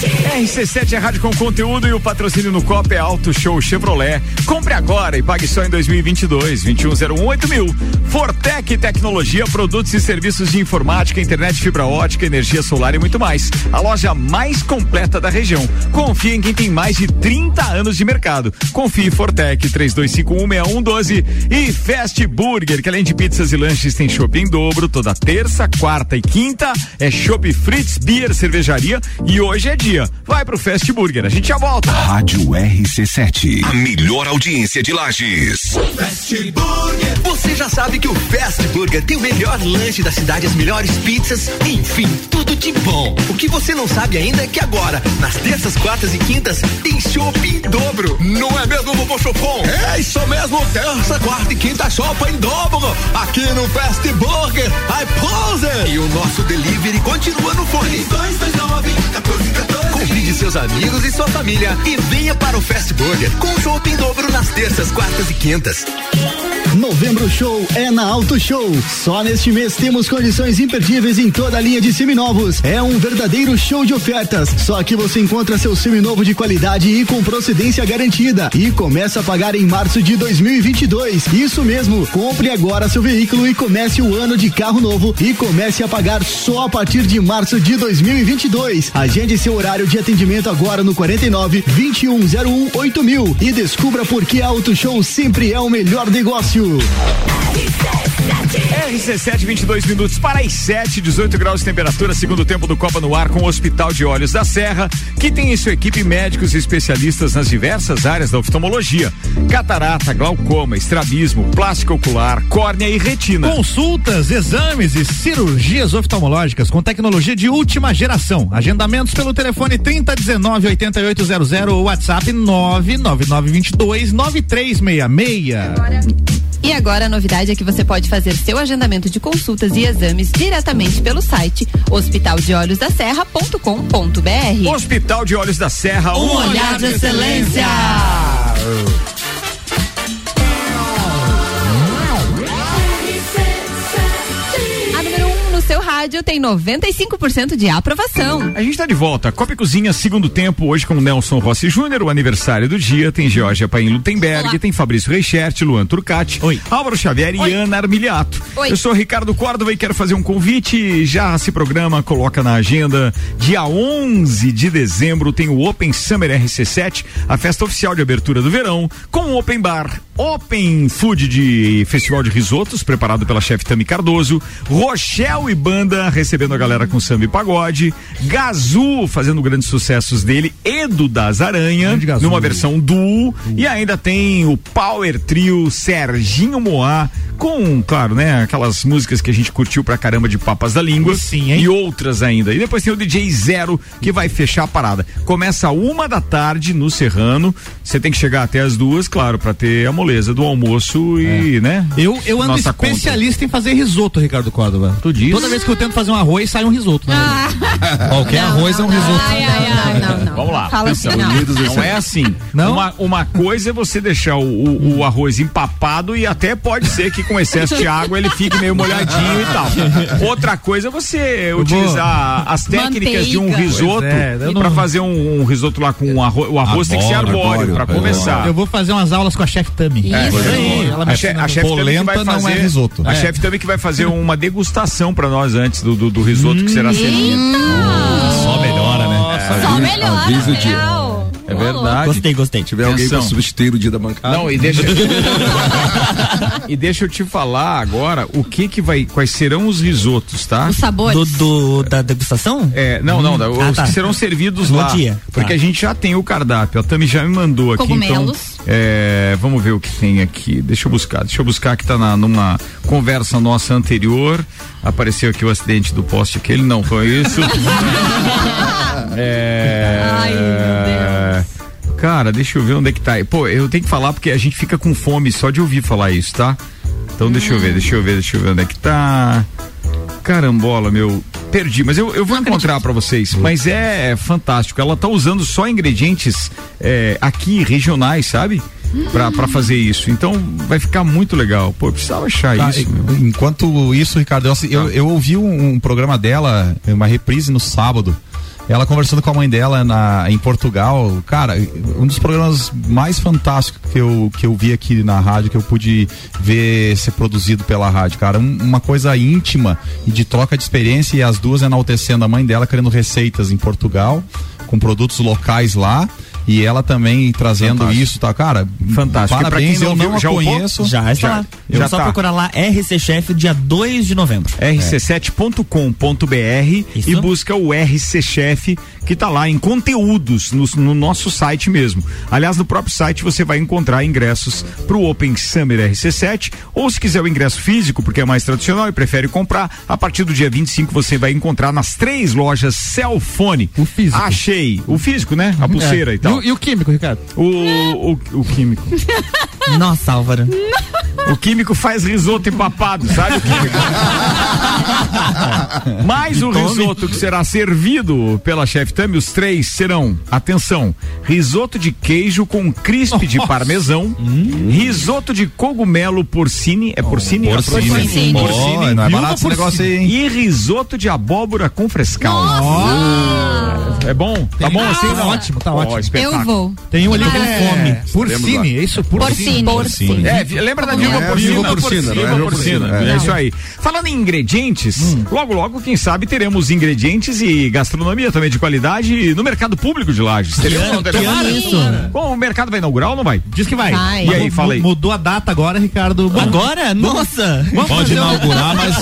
S1: RC7 é rádio com conteúdo e o patrocínio no Copa é Auto Show Chevrolet. Compre agora e pague só em 2022, 2101 mil. Fortec Tecnologia, produtos e serviços de informática, internet, fibra ótica, energia solar e muito mais. A loja mais completa da região. Confie em quem tem mais de 30 anos de mercado. Confie Fortec 32516112 e Fast Burger, que além de pizzas e lanches tem shopping em dobro toda terça, quarta e quinta. É Chopp Fritz Beer Cervejaria e hoje é dia. Vai pro Fast Burger, a gente já volta.
S12: Rádio RC7, a melhor audiência de Lages.
S13: Fast Burger. Você já sabe que o Fast Burger tem o melhor lanche da cidade, as melhores pizzas, enfim, tudo de bom. O que você não sabe ainda é que agora, nas terças, quartas e quintas, tem chopp em dobro. Não é mesmo, vovô Chopon? É isso mesmo, terça, quarta e quinta chopp em dobro. Aqui no Fast Burger, I pose. E o nosso delivery continua no fone. 229 1414 Convide seus amigos e sua família e venha para o Fast Burger com chopp em dobro nas terças, quartas e quintas.
S14: Novembro Show é na Auto Show. Só neste mês temos condições imperdíveis em toda a linha de seminovos. É um verdadeiro show de ofertas. Só aqui você encontra seu seminovo de qualidade e com procedência garantida. E começa a pagar em março de 2022. Isso mesmo. Compre agora seu veículo e comece o ano de carro novo e comece a pagar só a partir de março de 2022. Agende seu horário de atendimento agora no 49 2101 8000 e descubra por que a Auto Show sempre é o melhor negócio.
S1: RC7, 22 minutos para as 7, 18 graus de temperatura, segundo tempo do Copa no Ar com o Hospital de Olhos da Serra, que tem em sua equipe médicos e especialistas nas diversas áreas da oftalmologia: catarata, glaucoma, estrabismo, plástico ocular, córnea e retina.
S2: Consultas, exames e cirurgias oftalmológicas com tecnologia de última geração. Agendamentos pelo telefone 3019 8800 ou WhatsApp 99922 9366.
S6: E agora a novidade é que você pode fazer seu agendamento de consultas e exames diretamente pelo site hospitaldeolhosdaserra.com.br.
S1: Hospital de Olhos da Serra,
S6: um olhar de excelência. A rádio tem 95% de aprovação.
S1: A gente tá de volta. Copa e Cozinha, segundo tempo, hoje com Nelson Rossi Júnior, o aniversário do dia. Tem Georgia Paim Lutemberg,
S6: Olá.
S1: tem Fabrício Reichert, Luan Turcati, Álvaro Xavier
S6: Oi.
S1: e Ana Armiliato.
S6: Oi.
S1: Eu sou Ricardo Córdova e quero fazer um convite. Já se programa, coloca na agenda. Dia 11 de dezembro tem o Open Summer RC7, a festa oficial de abertura do verão, com o Open Bar. Open Food de Festival de Risotos, preparado pela chefe Tami Cardoso, Rochelle e Banda recebendo a galera com samba e pagode, Gazu fazendo grandes sucessos dele, Edo das Aranha,
S2: Gazu.
S1: numa versão duo, e ainda tem o Power Trio Serginho Moá, com, claro, né, aquelas músicas que a gente curtiu pra caramba de Papas da Língua,
S2: Sim, hein?
S1: e outras ainda. E depois tem o DJ Zero, que vai fechar a parada. Começa uma da tarde no Serrano, você tem que chegar até as duas, claro, pra ter a moleza do almoço e, né?
S2: Eu, eu ando
S1: nossa conta.
S2: especialista em fazer risoto, Ricardo Córdova.
S1: Tu diz?
S2: Toda vez que eu tento fazer um arroz, sai um risoto. Né?
S7: Qualquer arroz é um risoto.
S6: Ai, ai, ai, não, não.
S1: Vamos lá.
S6: Fala assim, não.
S1: Não é assim.
S2: Não?
S1: Uma, uma coisa é você deixar o, o- o arroz empapado e até pode ser que com excesso de água ele fique meio molhadinho e tal. Outra coisa é você utilizar as técnicas de um
S6: Manteiga.
S1: risoto
S2: é, não-
S1: fazer um, um risoto lá com um arroz. O arroz tem que ser
S7: Arbóreo,
S1: arbóreo, começar.
S2: Eu vou fazer umas aulas com a chefe Tami.
S6: Isso.
S2: aí. Ela me
S1: A, chefe também que
S7: Polenta
S1: vai
S7: não
S1: fazer,
S7: é risoto.
S1: A
S7: É.
S1: chefe também que vai fazer uma degustação pra nós antes do, do, do risoto que será servido.
S7: Só melhora, né?
S6: Só melhor,
S9: avisa o dia.
S1: É verdade.
S8: Gostei, gostei.
S9: Se tiver alguém pra substituir o dia da bancada.
S1: Não, e deixa E deixa eu te falar agora o que que vai, quais serão os risotos, tá?
S3: Os sabores.
S8: Do, do- da degustação?
S1: É, não, não,
S8: Hum.
S1: da-
S8: Ah,
S1: os
S8: tá.
S1: que serão servidos
S8: No
S1: lá.
S8: dia.
S1: Porque
S8: Tá.
S1: a gente já tem o cardápio. A Tami já me mandou aqui.
S3: Cogumelos.
S1: Então, é, vamos ver o que tem aqui. Deixa eu buscar. Deixa eu buscar que tá na, numa conversa nossa anterior. Apareceu aqui o acidente do poste aquele. Não foi isso. é,
S3: Ai, meu
S1: Cara, deixa eu ver onde é que tá. Pô, eu tenho que falar porque a gente fica com fome só de ouvir falar isso, tá? Então deixa eu ver, deixa eu ver, deixa eu ver onde é que tá. Carambola, meu. Perdi, mas eu, eu vou encontrar pra vocês. Mas é, fantástico. Ela tá usando só ingredientes é, aqui, regionais, sabe? Pra, pra fazer isso. Então vai ficar muito legal. Pô, eu precisava achar
S7: Tá,
S1: isso. meu.
S7: enquanto isso, Ricardo, eu, eu, eu ouvi um, um programa dela, uma reprise no sábado. Ela conversando com a mãe dela na, em Portugal, cara, um dos programas mais fantásticos que eu, que eu vi aqui na rádio, que eu pude ver ser produzido pela rádio, cara. Um- uma coisa íntima e de troca de experiência e as duas enaltecendo a mãe dela, querendo receitas em Portugal, com produtos locais lá. E ela também trazendo
S1: Fantástico.
S7: isso, tá? Cara,
S1: Fantástico. Pra
S7: Parabéns,
S1: quem não
S7: eu não
S1: viu, já
S7: conheço.
S8: Já, está lá.
S1: já
S8: Já só
S1: tá.
S8: procurar lá RC Chef dia 2 de novembro.
S1: rc7.com.br e busca o RC Chef que tá lá em conteúdos no, no nosso site mesmo. Aliás, no próprio site você vai encontrar ingressos pro Open Summer RC7 ou se quiser o ingresso físico, porque é mais tradicional e prefere comprar, a partir do dia 25 você vai encontrar nas três lojas Cellfone. O
S2: físico.
S1: Achei. O físico, né? A pulseira
S2: É.
S1: e tal.
S2: E o, e o químico, Ricardo?
S1: O, o, o químico.
S8: Nossa, Álvaro.
S1: O químico faz risoto empapado, sabe o químico? Mais o risoto que será servido pela chefe Os três serão, atenção, risoto de queijo com crisp de parmesão, risoto de cogumelo porcini, é porcini? É
S7: porcini.
S1: porcini.
S7: Porcini. Não é barato esse negócio aí, hein?
S1: E risoto de abóbora com frescal. É bom? Tá bom assim?
S2: Tá ótimo, tá
S1: Ó,
S2: ótimo.
S1: espetáculo.
S3: Eu vou.
S2: Tem um ali com
S3: É.
S2: fome. Porcine, é isso? Porcine.
S3: Porcine.
S1: É, lembra da Vilma
S9: É,
S1: Porcina?
S9: Vilma Porcina, é?
S1: Porcina, É
S9: é.
S1: isso aí. Falando em ingredientes, logo, logo, quem sabe, teremos ingredientes e gastronomia também de qualidade no mercado público de Lages. Teremos
S8: Que é isso?
S1: Bom, o mercado vai inaugurar ou não vai?
S2: Diz que vai.
S3: Vai.
S1: E aí, fala aí.
S2: Mudou a data agora, Ricardo.
S8: Agora? Nossa!
S2: vamos
S7: Pode inaugurar, mas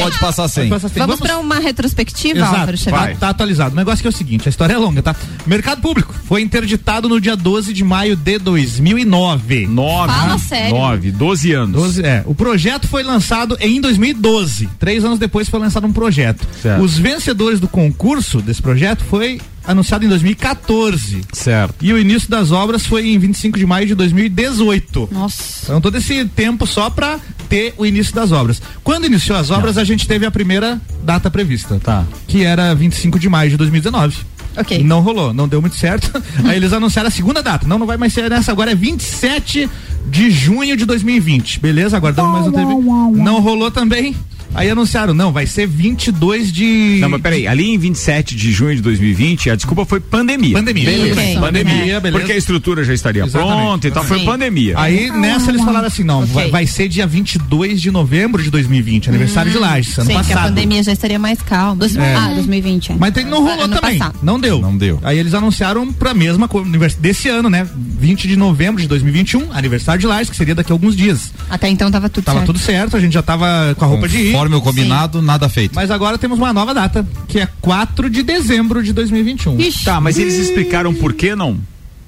S7: pode passar sem.
S6: Vamos pra uma retrospectiva, Álvaro
S2: tá, tá atualizado. O negócio que é o seguinte, a história é longa, tá? Mercado Público foi interditado no dia 12 de maio de 2009.
S1: Nove.
S3: Fala sério.
S1: Nove, doze anos.
S2: 12, é. O projeto foi lançado em 2012. Três anos depois foi lançado um projeto.
S1: Certo.
S2: Os vencedores do concurso desse projeto foi anunciado em 2014.
S1: Certo.
S2: E o início das obras foi em 25 de maio de 2018.
S3: Nossa.
S2: Então todo esse tempo só pra ter o início das obras. Quando iniciou as obras, a gente teve a primeira data prevista.
S1: Tá.
S2: Que era 25 de maio de 2019.
S3: Ok.
S2: Não rolou, não deu muito certo. Aí eles anunciaram a segunda data. Não, não vai mais ser nessa, agora é 27 de junho de 2020. Beleza? Aguardamos mais um tempo. Não rolou também. Aí anunciaram, não, vai ser 22 de.
S1: Não, mas peraí, ali em 27 de junho de 2020, a desculpa foi pandemia.
S2: Pandemia.
S1: Beleza.
S3: Ok.
S1: Pandemia,
S2: beleza.
S1: porque a estrutura já estaria
S2: Exatamente.
S1: pronta e tal, foi
S3: Sim.
S1: pandemia.
S2: Aí nessa eles falaram assim: não, vai, vai ser dia 22 de novembro de 2020, aniversário de Lages, ano
S6: Sim, que a
S2: passado.
S6: pandemia já estaria mais calma.
S3: Dois-
S2: É.
S3: Ah, 2020. é.
S2: Mas tem- não rolou
S6: Ano
S2: também.
S6: passado.
S2: Não deu.
S7: Não deu.
S2: Aí eles anunciaram pra mesma co- univers- desse ano, né? 20 de novembro de 2021, aniversário de Lages, que seria daqui a alguns dias.
S6: Até então tava tudo
S2: Tava
S6: certo.
S2: tudo certo, a gente já tava com a roupa de ir.
S7: Conforme o combinado, nada feito.
S2: Mas agora temos uma nova data, que é 4 de dezembro de 2021.
S3: Ixi.
S1: Tá, mas eles explicaram por que não?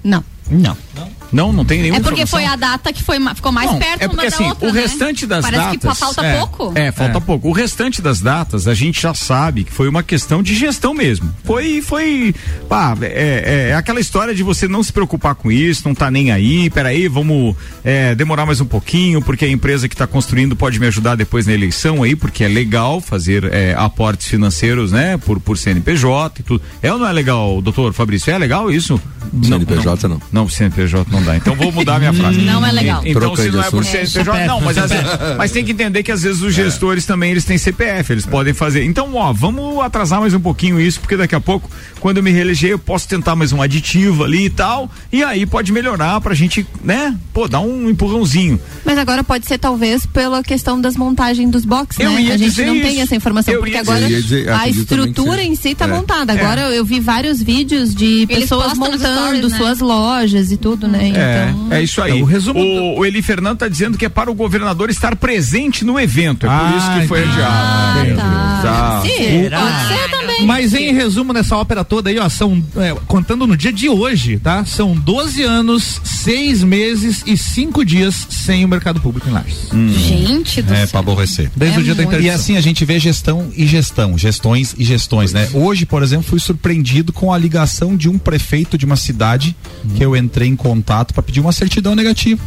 S6: Não.
S8: Não.
S1: Não, não tem nenhuma
S3: É porque
S1: informação?
S3: foi a data que foi, ficou mais
S1: Não,
S3: perto
S1: é porque
S3: uma da
S1: assim,
S3: outra,
S1: o
S3: né?
S1: restante das
S3: Parece
S1: datas.
S3: que falta
S1: é,
S3: pouco.
S1: É, falta pouco. O restante das datas a gente já sabe que foi uma questão de gestão mesmo. Foi, foi. Pá, é, é aquela história de você não se preocupar com isso, não tá nem aí, peraí, vamos é, demorar mais um pouquinho, porque a empresa que está construindo pode me ajudar depois na eleição aí, porque é legal fazer é, aportes financeiros, né, por, por CNPJ e tudo. É ou não é legal, doutor Fabrício? É legal isso?
S9: CNPJ não.
S1: Não, CNPJ não dá. Então vou mudar a minha frase.
S3: Não é legal.
S1: Então
S9: Troca
S1: se não é por. CNPJ, não, mas, às vezes- mas tem que entender que às vezes os gestores também eles têm CPF, eles podem fazer. Então, ó, vamos atrasar mais um pouquinho isso, porque daqui a pouco, quando eu me reeleger, eu posso tentar mais um aditivo ali e tal, e aí pode melhorar pra gente, né, pô, dar um empurrãozinho.
S6: Mas agora pode ser talvez pela questão das montagens dos boxes,
S1: Eu
S6: né?
S1: ia
S6: A gente
S1: dizer
S6: não
S1: isso.
S6: tem essa informação,
S1: Eu
S6: porque agora
S9: dizer.
S6: A estrutura em si tá
S9: É.
S6: montada.
S1: É.
S6: Agora eu vi vários vídeos de
S3: Eles
S6: pessoas montando
S3: stories, né?
S6: suas lojas e tudo, né?
S1: É,
S6: Então,
S1: é isso aí.
S2: É, o resumo
S1: o, o Eli Fernando tá dizendo que é para o governador estar presente no evento. É por
S2: Ah,
S1: isso que foi
S2: entendi.
S1: adiado.
S2: Ah,
S3: tá.
S1: Tá.
S3: Pode ser também.
S2: Mas em resumo, nessa ópera toda aí, ó, são, é, contando no dia de hoje, tá? São 12 anos, 6 meses e 5 dias sem o mercado público em Lages.
S3: Gente do
S7: É,
S3: céu.
S7: pra aborrecer.
S2: Desde
S3: É
S2: o dia da
S3: muito.
S7: E
S2: interdição.
S7: assim a gente vê gestão e gestão, gestões e gestões, né? Hoje, por exemplo, fui surpreendido com a ligação de um prefeito de uma cidade que eu entrei em contato para pedir uma certidão negativa.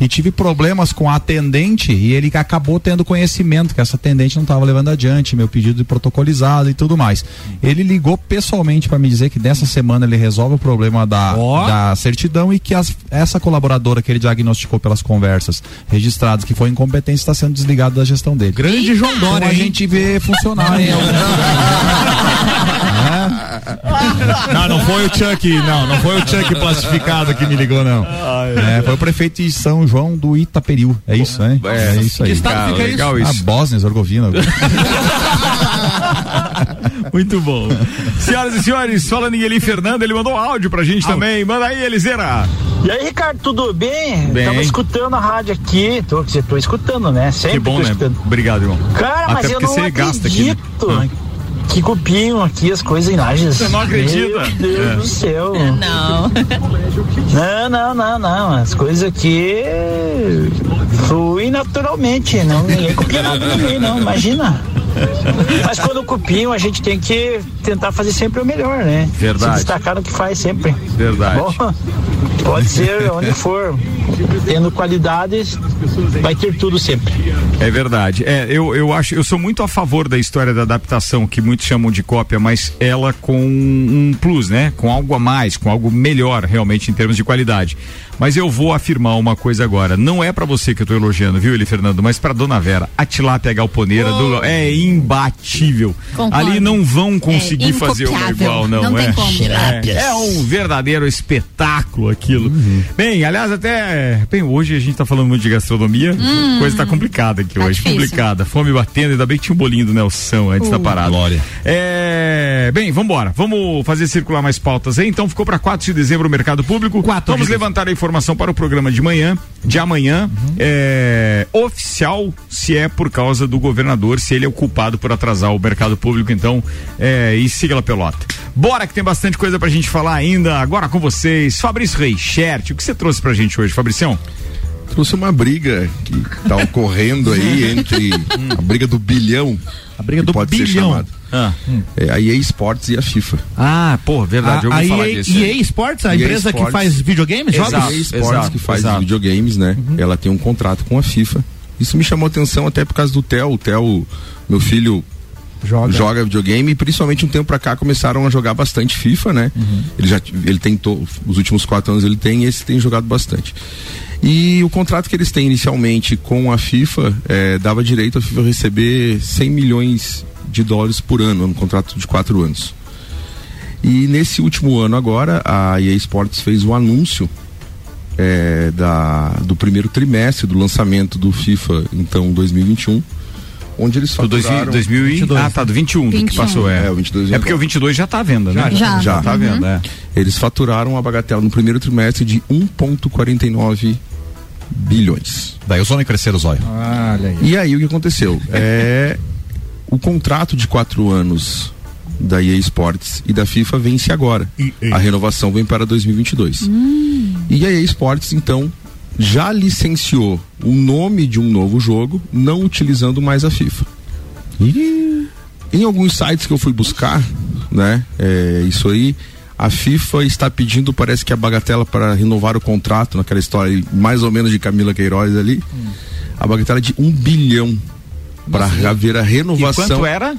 S7: E tive problemas com a atendente e ele acabou tendo conhecimento que essa atendente não estava levando adiante meu pedido de protocolizado e tudo mais. Ele ligou pessoalmente para me dizer que dessa semana ele resolve o problema da,
S2: Ó.
S7: da certidão e que as- essa colaboradora que ele diagnosticou pelas conversas registradas que foi incompetente está sendo desligada da gestão dele.
S2: Grande João
S7: Então
S2: Dória,
S7: a
S2: hein?
S7: gente vê funcionar em alguns lugares. Não, não foi o Chuck, não, não foi o Chuck plastificado que me ligou, não. É, foi o prefeito de São João do Itaperiú. É isso, né? É, isso aí.
S2: Que estado fica
S1: legal
S7: A
S1: isso.
S7: Bósnia, Herzegovina.
S1: Muito bom. Senhoras e senhores, falando em Eli Fernando, ele mandou áudio pra gente também. Manda aí, Eliseira.
S15: E aí, Ricardo, tudo bem?
S1: Bem.
S15: Tava escutando a rádio aqui, tô, tô escutando, né? Sempre
S1: Que bom,
S15: tô
S1: né?
S15: escutando.
S1: Obrigado, irmão.
S15: Cara, mas
S1: Até
S15: eu
S1: porque
S15: não
S1: você gasta aqui. né?
S15: Que copiam aqui as coisas em Lages.
S1: Você não acredita?
S15: Meu Deus
S1: É.
S15: do céu.
S6: Não.
S15: Não, não, não, não. As coisas aqui fluem naturalmente. Não, ninguém copia nada ninguém, não. Imagina. Mas quando copiam, a gente tem que tentar fazer sempre o melhor, né?
S1: Verdade.
S15: Se destacar no que faz sempre.
S1: Verdade.
S15: Bom, pode ser onde for. Tendo qualidades, vai ter tudo sempre.
S1: É verdade. É, eu, eu acho, eu sou muito a favor da história da adaptação, que muitos chamam de cópia, mas ela com um plus, né? Com algo a mais, com algo melhor realmente em termos de qualidade. Mas eu vou afirmar uma coisa agora. Não é pra você que eu tô elogiando, viu, ele Fernando, mas pra dona Vera. A tilápia galponeira do, é imbatível.
S3: Concordo.
S1: Ali não vão conseguir
S3: É
S1: fazer uma igual, não.
S3: Não
S1: é.
S3: tem como.
S1: É, é um verdadeiro espetáculo aquilo. Bem, aliás, até. Bem, hoje a gente tá falando muito de gastronomia.
S3: Hum.
S1: Coisa tá complicada aqui hoje.
S3: difícil.
S1: Complicada. Fome batendo, ainda bem que tinha um bolinho do Nelson antes da parada.
S7: Glória.
S1: É, bem, vambora. Vamos fazer circular mais pautas aí. Então ficou para 4 de dezembro o mercado público.
S2: Quatro
S1: Vamos
S2: de
S1: levantar a informação para o programa de manhã, de amanhã. É, oficial, se é por causa do governador, se ele é o culpado por atrasar o mercado público, então. É, e siga a pelota. Bora que tem bastante coisa pra gente falar ainda. Agora com vocês, Fabrício Reichert. O que você trouxe pra gente hoje, Fabricião?
S9: Trouxe uma briga que tá ocorrendo aí entre a briga do bilhão.
S2: A briga do
S9: pode ser
S2: bilhão.
S9: chamada. É a EA Sports e a FIFA.
S1: Ah, pô, verdade, eu
S2: a,
S1: ouvi
S2: a
S1: falar
S2: EA,
S1: disso.
S2: EA Sports, a
S9: EA
S2: empresa que
S9: Sports.
S2: faz videogames,
S1: Exato.
S2: jogos?
S9: A EA Sports
S1: exato,
S9: que faz
S1: exato.
S9: videogames, né? Ela tem um contrato com a FIFA. Isso me chamou atenção até por causa do Theo. O Theo, meu filho,
S2: Joga.
S9: joga videogame e principalmente um tempo pra cá começaram a jogar bastante FIFA, né? Ele já ele tem to- os últimos quatro anos ele tem e esse tem jogado bastante. E o contrato que eles têm inicialmente com a FIFA eh, dava direito a FIFA receber 100 milhões de dólares por ano, no contrato de quatro anos. E nesse último ano agora, a EA Sports fez o anúncio eh, da, do primeiro trimestre do lançamento do FIFA, então 2021, onde eles
S1: Do
S9: faturaram...
S1: 2000 e, ah, tá, do 21, do que
S3: 21.
S1: passou, é.
S9: É, o 22
S1: É porque o 22 já tá à venda, né?
S3: Já.
S1: Já tá à venda, é.
S9: Eles faturaram a bagatela no primeiro trimestre de 1,49 bilhões.
S7: Daí o Sony crescer os olhos.
S2: Olha aí.
S9: E aí o que aconteceu? É, o contrato de quatro anos da EA Sports e da FIFA vence agora. A renovação vem para 2022. E a EA Sports, então, já licenciou o nome de um novo jogo, não utilizando mais a FIFA. Em alguns sites que eu fui buscar, né, é, isso aí, a FIFA está pedindo, parece que a bagatela para renovar o contrato, naquela história mais ou menos de Camila Queiroz ali, a bagatela é de um bilhão para haver a
S1: E
S9: renovação.
S1: quanto era?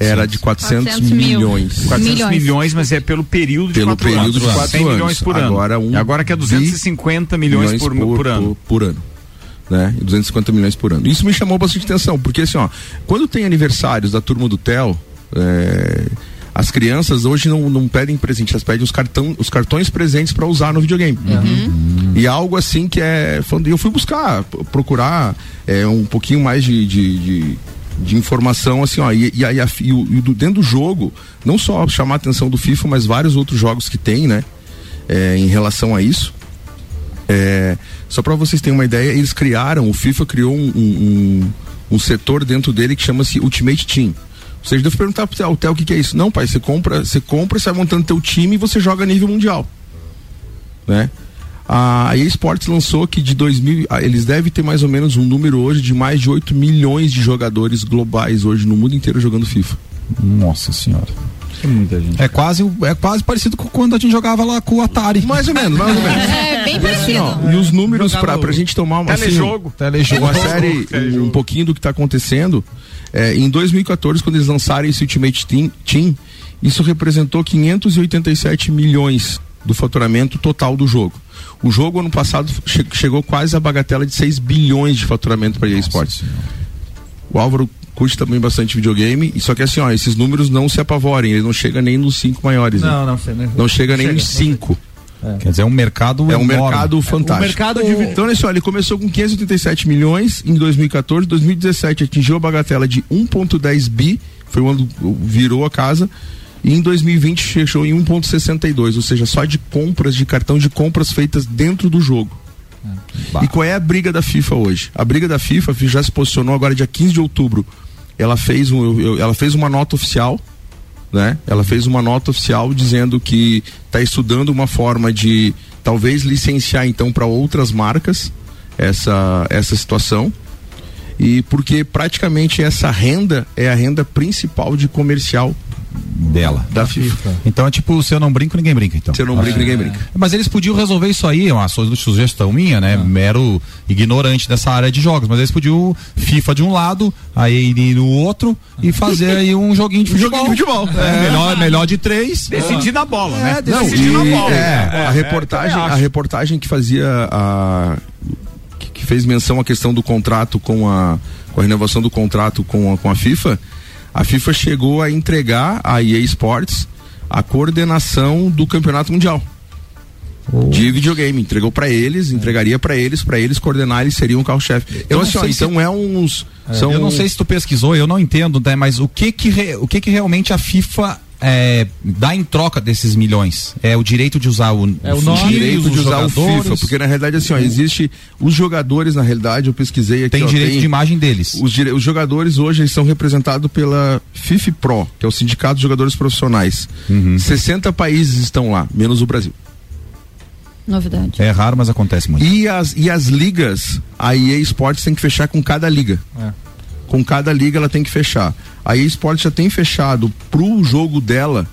S9: era de 400,
S3: 400 mil.
S9: milhões.
S1: 400
S3: Milhões.
S1: milhões. mas é pelo período de
S9: Pelo
S1: quatro
S9: período
S1: anos.
S9: de quatro
S1: 100 milhões
S9: anos.
S1: por ano.
S9: Agora um
S1: E agora que é 250 milhões, por, por, ano.
S9: Por, ano. Né? 250 milhões por ano. Isso me chamou bastante atenção, porque assim, ó, quando tem aniversários da turma do TEL, é, as crianças hoje não, não pedem presente, elas pedem os, cartão, os cartões presentes para usar no videogame. E algo assim que é. Eu fui buscar, procurar é, um pouquinho mais de, de, de, de informação, assim, ó, e, e, aí a fi- e o- e do- dentro do jogo, não só chamar a atenção do FIFA, mas vários outros jogos que tem, né? é, em relação a isso. É, só para vocês terem uma ideia, eles criaram, o FIFA criou um, um, um- um setor dentro dele que chama-se Ultimate Team. Ou seja, perguntar pro Theo, o que, que é isso? Não, pai, você compra, você compra, você vai montando teu time e você joga a nível mundial. Né? A EA Sports lançou que de 2000, ah, eles devem ter mais ou menos um número hoje de mais de 8 milhões de jogadores globais hoje no mundo inteiro jogando FIFA.
S7: Nossa senhora.
S1: Tem muita gente.
S7: É quase, é quase parecido com quando a gente jogava lá com o Atari.
S9: Mais ou menos, mais ou menos.
S3: É, bem
S9: E assim,
S3: parecido.
S9: ó, e os números pra, pra gente tomar uma, assim,
S1: Telejogo.
S7: Telejogo.
S9: uma série, um, um pouquinho do que tá acontecendo. É, em 2014, quando eles lançaram esse Ultimate Team, Team, isso representou 587 milhões do faturamento total do jogo. O jogo ano passado che- chegou quase a bagatela de 6 bilhões de faturamento para EA Sports. O Álvaro curte também bastante videogame, e só que assim, ó, esses números não se apavorem, ele não chega nem nos cinco maiores, né?
S2: Não, não sei, né?
S9: Não chega nem
S2: Chega,
S9: nos
S2: não
S9: cinco.
S7: Quer dizer, é um mercado
S9: É um
S7: enorme.
S9: mercado fantástico.
S2: O mercado de
S9: Então, olha só, ele começou com 587 milhões em 2014, 2017 atingiu a bagatela de 1.10 bi, foi quando virou a casa, e em 2020 fechou em 1.62, ou seja, só de compras, de cartão de compras feitas dentro do jogo. E qual é a briga da FIFA hoje? A briga da FIFA a FIFA já se posicionou agora dia 15 de outubro. Ela fez, um, eu- ela fez uma nota oficial, né? Ela fez uma nota oficial dizendo que está estudando uma forma de talvez licenciar então para outras marcas essa essa situação. E porque praticamente essa renda é a renda principal de comercial
S7: dela.
S9: Da FIFA.
S7: Então é tipo, se eu não brinco, ninguém brinca, então.
S9: Se eu não brinco, ninguém brinca.
S7: Mas eles podiam resolver isso aí, é uma su- sugestão minha,
S9: Ah.
S7: né? Mero ignorante dessa área de jogos. Mas eles podiam FIFA de um lado, aí no outro e fazer aí um joguinho de futebol.
S9: joguinho de futebol.
S7: É, melhor, melhor de três.
S1: Decidir na bola, né?
S9: Não,
S1: Decidir na bola.
S9: é, a reportagem, a reportagem que fazia a que, que fez menção à questão do contrato com a com a renovação do contrato com a, com a FIFA, a FIFA chegou a entregar à EA Sports a coordenação do Campeonato Mundial. De videogame, entregou pra eles, entregaria pra eles, pra eles coordenar, eles seriam o carro-chefe. Então, assim,
S7: sei se-
S9: então é uns. são
S7: Eu não sei se tu pesquisou, eu não entendo, né? Mas o que que, re- o que, que realmente a FIFA é, dá em troca desses milhões? É o direito de usar o,
S9: É o nome, direito de usar o
S7: jogadores?
S9: FIFA, porque na realidade assim, ó, existe os jogadores na realidade, eu pesquisei aqui,
S7: Tem
S9: ó,
S7: direito de imagem deles.
S9: Os, dire- os jogadores hoje eles são representados pela FIFA Pro, que é o Sindicato de Jogadores Profissionais.
S7: Uhum.
S9: 60 países estão lá, menos o Brasil.
S3: Novidade.
S7: É raro, mas acontece muito.
S9: E as, e as ligas, a EA Sports tem que fechar com cada liga.
S2: É.
S9: Com cada liga ela tem que fechar. A EA Sports já tem fechado pro jogo dela,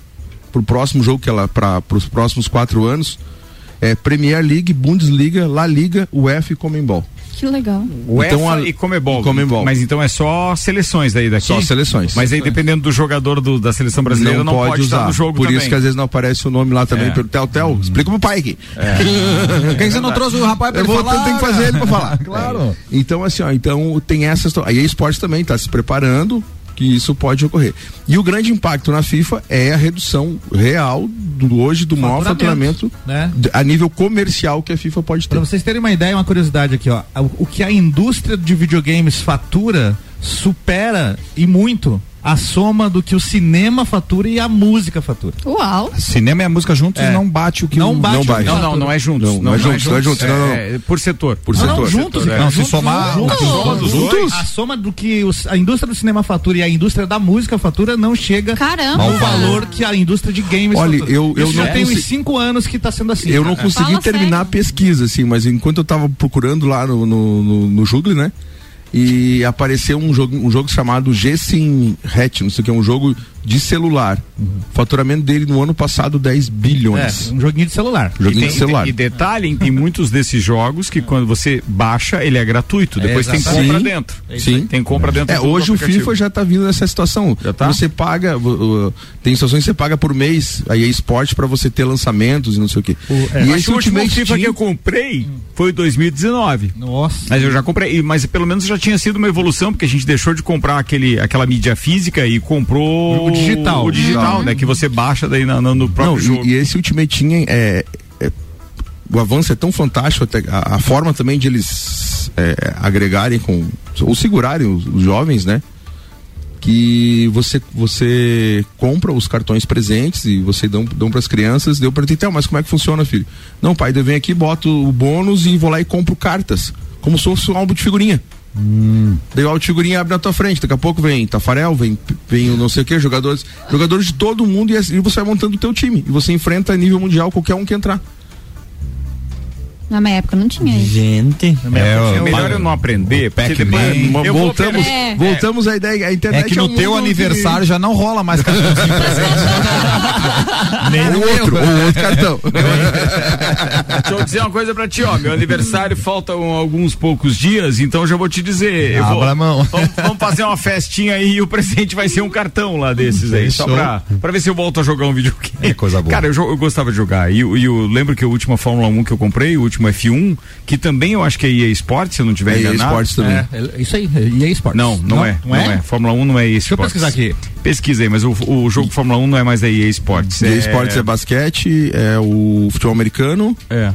S9: pro próximo jogo que ela, para os próximos quatro anos, é Premier League, Bundesliga, La Liga, UEFA e Comembol.
S3: Que legal.
S1: UEFA
S9: Então, a-
S1: e Comebol.
S9: Comebol.
S1: Mas então é só seleções daí daqui?
S9: Só seleções.
S1: Mas aí dependendo do jogador do- da seleção brasileira não, pode, estar
S9: usar.
S1: no jogo
S9: Por
S1: também.
S9: isso que às vezes não aparece o nome lá também
S1: É.
S9: pelo Tel Tel. Explica pro pai aqui.
S7: Por que que você não trouxe o rapaz pra
S9: Eu
S7: ele
S9: vou,
S7: falar,
S9: tem que fazer ele pra falar.
S7: Claro.
S9: É. Então, assim, ó, então tem essa história. A EA Sports também está se preparando que isso pode ocorrer. E o grande impacto na FIFA é a redução real do hoje do maior faturamento
S2: né?
S9: a nível comercial que a FIFA pode ter.
S2: Pra vocês terem uma ideia, uma curiosidade aqui, ó. O que a indústria de videogames fatura supera e muito a soma do que o cinema fatura e a música fatura.
S3: Uau!
S7: Cinema e a música juntos
S2: É.
S7: não bate o que
S2: Não
S7: o-
S2: bate
S9: Não
S2: o
S9: bate.
S1: Não, não, não é juntos.
S9: Não, não é juntos, não é juntos, não, não.
S1: É por setor.
S9: Por
S2: Não, não,
S9: setor.
S2: juntos,
S9: Setor,
S7: Não, se
S2: juntos,
S7: somar-
S2: juntos,
S9: Juntos?
S2: juntos,
S9: Juntos?
S2: A soma do que os- a indústria do cinema fatura e a indústria da música fatura não chega
S3: Caramba!
S2: ao valor que a indústria de games
S9: Olha,
S2: fatura.
S9: eu- eu
S2: Isso
S9: não
S2: já tem uns cinco anos que tá sendo assim.
S9: Eu não consegui
S3: Fala
S9: terminar a
S3: sério.
S9: pesquisa, assim, mas enquanto eu tava procurando lá no, no, no, no Jugli, né? E apareceu um jogo, um jogo chamado G-Sim Hatch, não sei o que, é um jogo de celular. O faturamento dele no ano passado 10 bilhões.
S2: É, um joguinho de celular.
S9: Joguinho
S1: e, tem,
S9: de celular.
S1: e detalhe, tem muitos desses jogos que quando você baixa, ele é gratuito. Depois tem
S9: exatamente.
S1: compra
S9: Sim.
S1: dentro.
S9: Sim.
S1: Tem compra dentro
S9: É,
S1: do
S9: hoje o. FIFA já tá vindo nessa situação.
S1: tá?
S9: Você paga, uh, tem situações que você paga por mês, aí é esporte pra você ter lançamentos e não sei o quê.
S1: É,
S9: e
S1: Acho
S9: esse
S1: o último FIFA
S9: Team-
S1: que eu comprei foi 2019.
S2: Nossa.
S1: Mas eu já comprei, mas pelo menos já tinha sido uma evolução, porque a gente deixou de comprar aquele, aquela mídia física e comprou
S2: O digital.
S1: O digital, né? Que você baixa daí na- na- no próprio
S9: Não,
S1: jogo.
S9: e, e esse Ultimate Team é, é- o avanço é tão fantástico, até a, a forma também de eles é, agregarem com ou segurarem os, os jovens, né? Que você você compra os cartões presentes e você dão, dão para as crianças. Deu para então, mas como é que funciona, filho? Não, pai, eu venho aqui, boto o bônus e vou lá e compro cartas, como se fosse um álbum de figurinha. Daí o figurinha abre na tua frente, daqui a pouco vem Tafarel, vem, vem o não sei o que, jogadores, jogadores de todo mundo e, assim, você vai montando o teu time. E você enfrenta a nível mundial qualquer um que entrar.
S3: Na minha época não tinha isso.
S8: Gente,
S1: É, melhor eu não aprender, depois
S9: voltamos,
S3: É.
S9: voltamos à ideia, a internet
S7: É que no
S9: um
S7: teu aniversário já não rola mais cartãozinho Nem
S9: o outro, o outro cartão.
S1: Deixa eu dizer uma coisa pra ti, ó. Meu aniversário faltam alguns poucos dias, então já vou te dizer. Eu vou,
S7: Abra a mão.
S1: Vamos, vamos fazer uma festinha aí e o presente vai ser um cartão lá desses aí, só pra, pra ver se eu volto a jogar um videogame.
S7: É coisa boa.
S1: Cara, eu, eu gostava de jogar. E, eu- eu lembro que a última Fórmula 1 que eu comprei, o último F1, que também eu acho que é EA Sports, se eu não tiver
S9: É EA
S1: enganado.
S9: Sports também.
S2: É, é isso aí, e aí esporte.
S1: Não, não, é, não é. Fórmula 1 não é EA
S2: Deixa eu
S1: Sports.
S2: pesquisar aqui.
S1: Pesquisei, mas o, o jogo Fórmula 1 não é mais da EA Sports.
S9: EA Sports é basquete, é o futebol americano,
S1: É.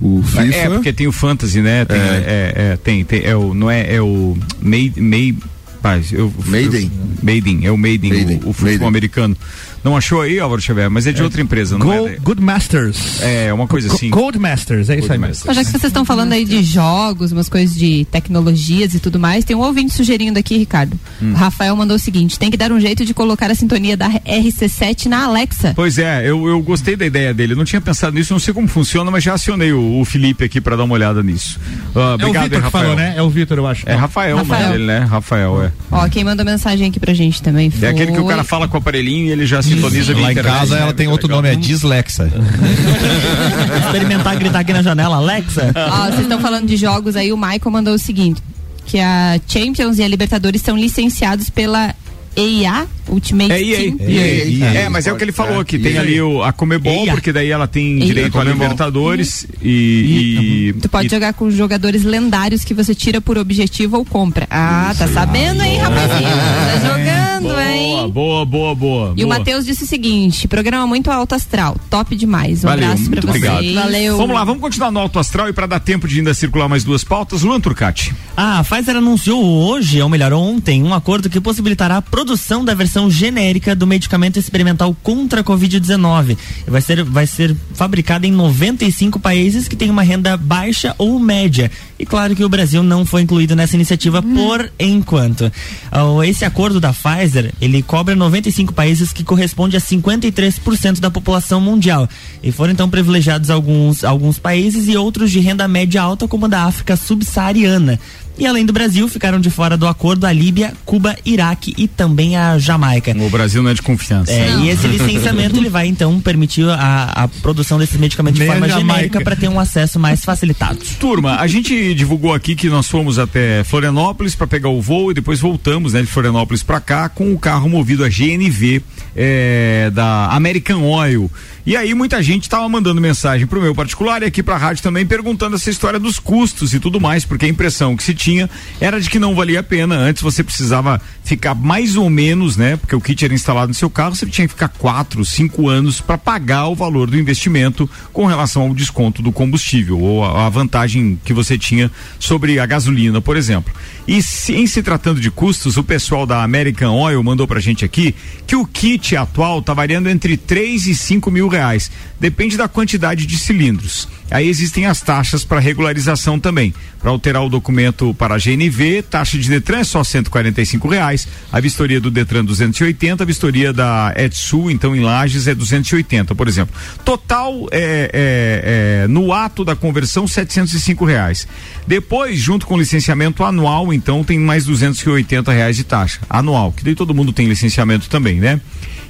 S9: o FIFA.
S1: É, porque tem o Fantasy, né? Tem,
S9: É.
S1: é, é, tem, tem, é o, não é, é o Made, Made, paz, eu,
S9: Maiden.
S1: eu- Maiden, é o Maiden,
S9: Maiden,
S1: o, o futebol
S9: Maiden.
S1: americano. Não achou aí, Álvaro Xavier? Mas é de outra empresa, não
S2: Go,
S1: é?
S2: Good Masters.
S1: É, uma coisa
S2: Co-
S1: assim.
S2: Code Masters, é isso aí mesmo.
S6: Mas já que vocês estão falando aí de jogos, umas coisas de tecnologias e tudo mais, tem um ouvinte sugerindo aqui, Ricardo.
S1: Hum.
S6: O Rafael mandou o seguinte: tem que dar um jeito de colocar a sintonia da RC7 na Alexa.
S1: Pois é, eu, eu gostei da ideia dele. Eu não tinha pensado nisso, não sei como funciona, mas já acionei o, o Felipe aqui pra dar uma olhada nisso. Ah,
S2: É o
S1: obrigado,
S2: Vitor que
S1: Rafael.
S2: falou, né? É o Vitor, eu acho.
S1: É Rafael,
S6: Rafael.
S1: mano, ele, né? Rafael, é.
S6: Ó, quem mandou mensagem aqui pra gente também foi.
S1: É aquele que o cara fala com o aparelhinho e ele já sintoniza
S7: Lá em casa ela tem outro nome, é Dislexa.
S8: experimentar gritar aqui na janela, Alexa.
S6: Ó, vocês estão falando de jogos aí, o Michael mandou o seguinte: que a Champions e a Libertadores são licenciados pela EIA, Ultimate
S1: É EA.
S6: Team.
S1: EA. É, mas é o que ele falou, que tem ali o, a Comebol,
S6: EA.
S1: porque daí ela tem
S6: EA.
S1: direito a. Libertadores e, e-
S6: Tu pode
S1: e-
S6: jogar com jogadores lendários que você tira por objetivo ou compra. Ah, tá sabendo, hein, rapazinho? Tá jogando, hein?
S1: Boa, boa, boa.
S6: E o. Matheus disse o seguinte: programa muito alto astral, top demais. Um
S1: Valeu,
S6: abraço pra
S1: muito
S6: vocês.
S1: obrigado.
S6: Valeu.
S1: Vamos lá, vamos continuar no Alto Astral e para dar tempo de ainda circular mais duas pautas, Luan Turcati.
S8: A Pfizer anunciou hoje, ou melhor, ontem, um acordo que possibilitará a produção da versão genérica do medicamento experimental contra a Covid-19. E Vai ser, vai ser fabricado em 95 países que têm uma renda baixa ou média. E claro que o Brasil não foi incluído nessa iniciativa por enquanto. Ah, Esse acordo da Pfizer, ele cobre 95 países que corresponde a 53% da população mundial. E foram então privilegiados alguns, alguns países e outros de renda média alta, como a da África subsaariana. E além do Brasil, ficaram de fora do acordo a Líbia, Cuba, Iraque e também a Jamaica.
S1: O Brasil não é de confiança.
S8: É, e esse licenciamento ele vai então permitir a, a produção desses medicamentos de
S1: Nem
S8: forma genérica para ter um acesso mais facilitado.
S1: Turma, a gente divulgou aqui que nós fomos até Florianópolis para pegar o voo e depois voltamos, né, de Florianópolis para cá com o carro movido a GNV é, da American Oil. E aí muita gente estava mandando mensagem pro meu particular e aqui pra rádio também perguntando essa história dos custos e tudo mais, porque a impressão que se tinha era de que não valia a pena. Antes você precisava ficar mais ou menos, né? Porque o kit era instalado no seu carro, você tinha que ficar quatro, cinco anos para pagar o valor do investimento com relação ao desconto do combustível ou a, a vantagem que você tinha sobre a gasolina, por exemplo. E se, em se tratando de custos, o pessoal da American Oil mandou pra gente aqui que o kit atual tá variando entre 3 e 5 mil reais. Depende da quantidade de cilindros. Aí existem as taxas para regularização também. Para alterar o documento para a GNV, taxa de Detran é só 145 reais, a vistoria do Detran 280, a vistoria da Edsul, então em Lages é 280, por exemplo. Total é, é, é, no ato da conversão 705 reais. Depois, junto com o licenciamento anual, então tem mais 280 reais de taxa anual, que daí todo mundo tem licenciamento também, né?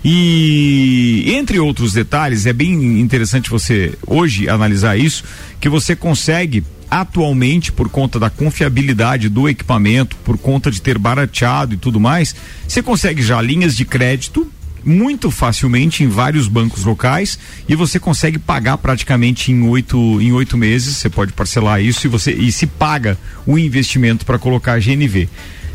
S1: E entre outros detalhes, é bem interessante você hoje analisar isso, que você consegue atualmente por conta da confiabilidade do equipamento, por conta de ter barateado e tudo mais, você consegue já linhas de crédito muito facilmente em vários bancos locais e você consegue pagar praticamente em oito em oito meses. Você pode parcelar isso e você e se paga o investimento para colocar a GNV.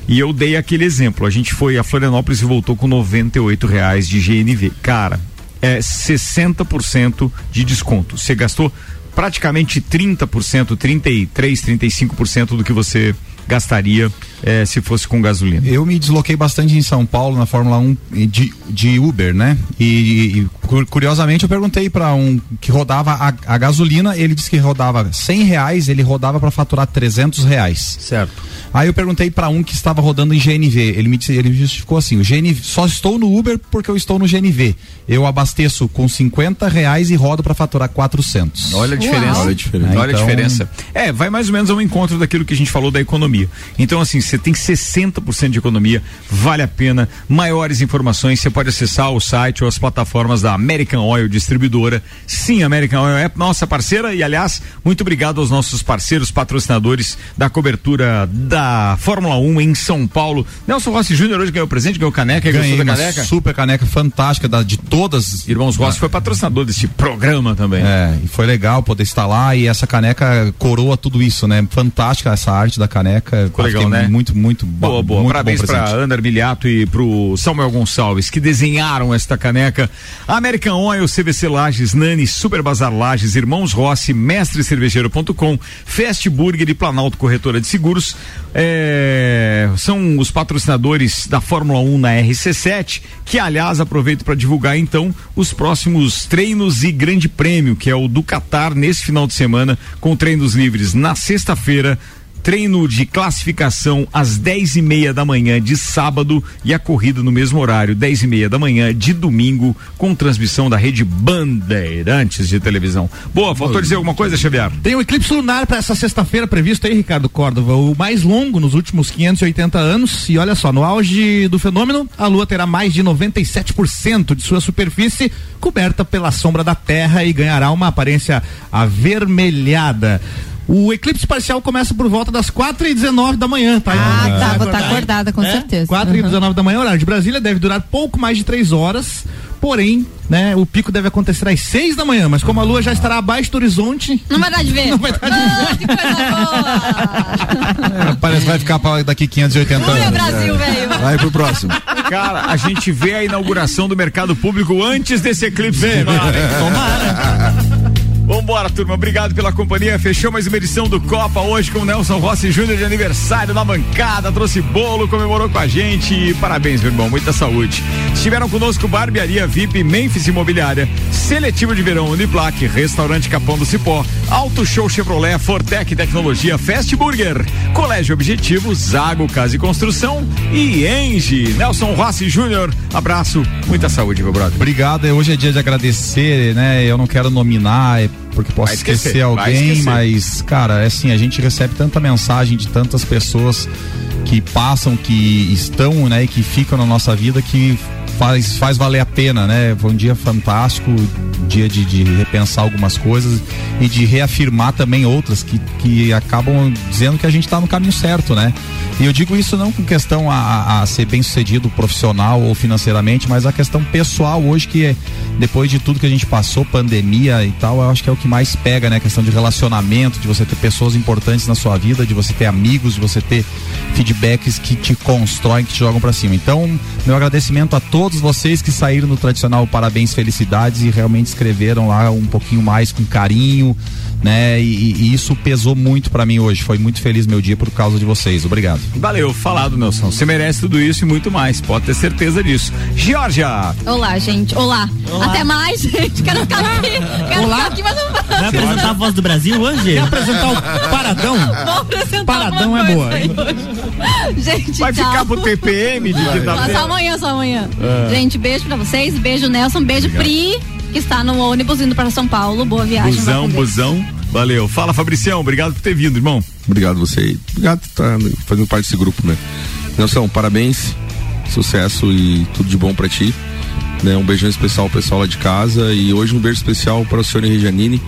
S1: E eu dei aquele exemplo. A gente foi a Florianópolis e voltou com 98 reais de GNV. Cara, é 60% de desconto. Você gastou praticamente 30%, 33, 35% do que você gastaria eh, se fosse com gasolina.
S7: Eu me desloquei bastante em São Paulo na Fórmula 1 de, de Uber, né? E, e curiosamente eu perguntei para um que rodava a, a, gasolina, ele disse que rodava 100 reais, ele rodava para faturar 300 reais.
S1: Certo.
S7: Aí eu perguntei para um que estava rodando em GNV, ele me disse, ele justificou assim, o GNV, só estou no Uber porque eu estou no GNV. Eu abasteço com 50 reais e rodo para faturar 400.
S1: Olha a diferença. Olha a diferença. Olha então... a diferença. É, vai mais ou menos ao encontro daquilo que a gente falou da economia. Então, assim, você tem 60% de economia, vale a pena. Maiores informações, você pode acessar o site ou as plataformas da American Oil Distribuidora. Sim, American Oil é nossa parceira e, aliás, muito obrigado aos nossos parceiros, patrocinadores da cobertura da Fórmula 1 em São Paulo. Nelson Rossi Júnior hoje ganhou presente, ganhou caneca,
S7: ganhou da caneca. Super caneca fantástica da, de todas.
S1: Irmãos Rossi ah. foi patrocinador desse programa também.
S7: É, e foi legal poder estar lá e essa caneca coroa tudo isso, né? Fantástica essa arte da caneca.
S1: Ficou legal, né?
S7: Muito, muito
S1: boa. Boa, muito Parabéns para Ana Miliato e pro Samuel Gonçalves que desenharam esta caneca. American Oil, CVC Lages, Nani, Super Bazar Lages, Irmãos Rossi, Mestre Cervejeiro.com, Fast Burger e Planalto Corretora de Seguros. É, são os patrocinadores da Fórmula 1 na RC7, que aliás aproveito para divulgar então os próximos treinos e grande prêmio, que é o do Qatar nesse final de semana, com treinos livres na sexta-feira treino de classificação às 10 e meia da manhã de sábado e a corrida no mesmo horário, 10 e meia da manhã de domingo, com transmissão da rede Bandeirantes de televisão. Boa, faltou dizer alguma coisa, Xavier?
S2: Tem um eclipse lunar para essa sexta-feira previsto aí, Ricardo Córdova, o mais longo nos últimos 580 anos. E olha só, no auge do fenômeno, a Lua terá mais de 97% de sua superfície coberta pela sombra da Terra e ganhará uma aparência avermelhada. O eclipse parcial começa por volta das 4 e 19 da manhã, tá?
S6: Ah, tá, vou estar tá acordada, com é? certeza.
S2: 4 uhum. e 19 da manhã, horário de Brasília, deve durar pouco mais de 3 horas. Porém, né, o pico deve acontecer às 6 da manhã, mas como a lua já estará abaixo do horizonte.
S6: Não vai dar de ver. Não vai dar de
S7: ver. que coisa boa! É, parece que vai ficar pra daqui 580 anos.
S6: Brasil, é. velho.
S1: Vai pro próximo. Cara, a gente vê a inauguração do mercado público antes desse eclipse. Tomara. Tomara. Vambora, turma. Obrigado pela companhia. Fechou mais uma edição do Copa hoje com o Nelson Rossi Júnior de aniversário na bancada. Trouxe bolo, comemorou com a gente. Parabéns, meu irmão. Muita saúde. Estiveram conosco Barbearia VIP, Memphis Imobiliária, Seletivo de Verão Uniplaque, Restaurante Capão do Cipó, Auto Show Chevrolet, Fortec Tecnologia, Fast Burger, Colégio Objetivo, Zago Casa e Construção e Engie. Nelson Rossi Júnior. Abraço. Muita saúde, meu brother.
S7: Obrigado. Hoje é dia de agradecer, né? Eu não quero nominar é porque posso esquecer, esquecer alguém, esquecer. mas, cara, é assim, a gente recebe tanta mensagem de tantas pessoas que passam, que estão, né, e que ficam na nossa vida que faz, faz valer a pena, né? Foi um dia fantástico, dia de, de repensar algumas coisas e de reafirmar também outras que, que acabam dizendo que a gente está no caminho certo, né? E eu digo isso não com questão a, a, ser bem sucedido profissional ou financeiramente, mas a questão pessoal hoje que é, depois de tudo que a gente passou, pandemia e tal, eu acho que é o que mais pega, né? A questão de relacionamento, de você ter pessoas importantes na sua vida, de você ter amigos, de você ter feedbacks que te constroem, que te jogam para cima. Então, Meu agradecimento a todos vocês que saíram no tradicional Parabéns Felicidades e realmente escreveram lá um pouquinho mais com carinho, né? E, e isso pesou muito para mim hoje. Foi muito feliz meu dia por causa de vocês. Obrigado.
S1: Valeu, falado, Nelson. Você merece tudo isso e muito mais. Pode ter certeza disso. Georgia!
S3: Olá, gente. Olá. Até mais, gente. Quero ficar aqui. Quero
S8: Olá.
S3: ficar aqui, mas não
S8: Vai apresentar a voz do Brasil hoje?
S2: Quer apresentar o Paradão?
S3: Vou apresentar
S2: Paradão é boa.
S3: Gente,
S1: Vai
S3: tchau.
S1: ficar pro TPM de
S3: Só-
S1: quinta-feira?
S3: Só amanhã, só amanhã.
S1: É.
S3: Gente, beijo pra vocês. Beijo, Nelson. Beijo,
S1: Obrigado.
S3: Pri, que está no ônibus indo para São Paulo. Boa viagem.
S1: Busão, busão. Valeu. Fala, Fabricião. Obrigado por ter vindo, irmão.
S9: Obrigado você. Obrigado por estar fazendo parte desse grupo, né? Nelson, parabéns, sucesso e tudo de bom pra ti. Né? Um beijão especial ao pessoal lá de casa e hoje um beijo especial para a senhora Regianine,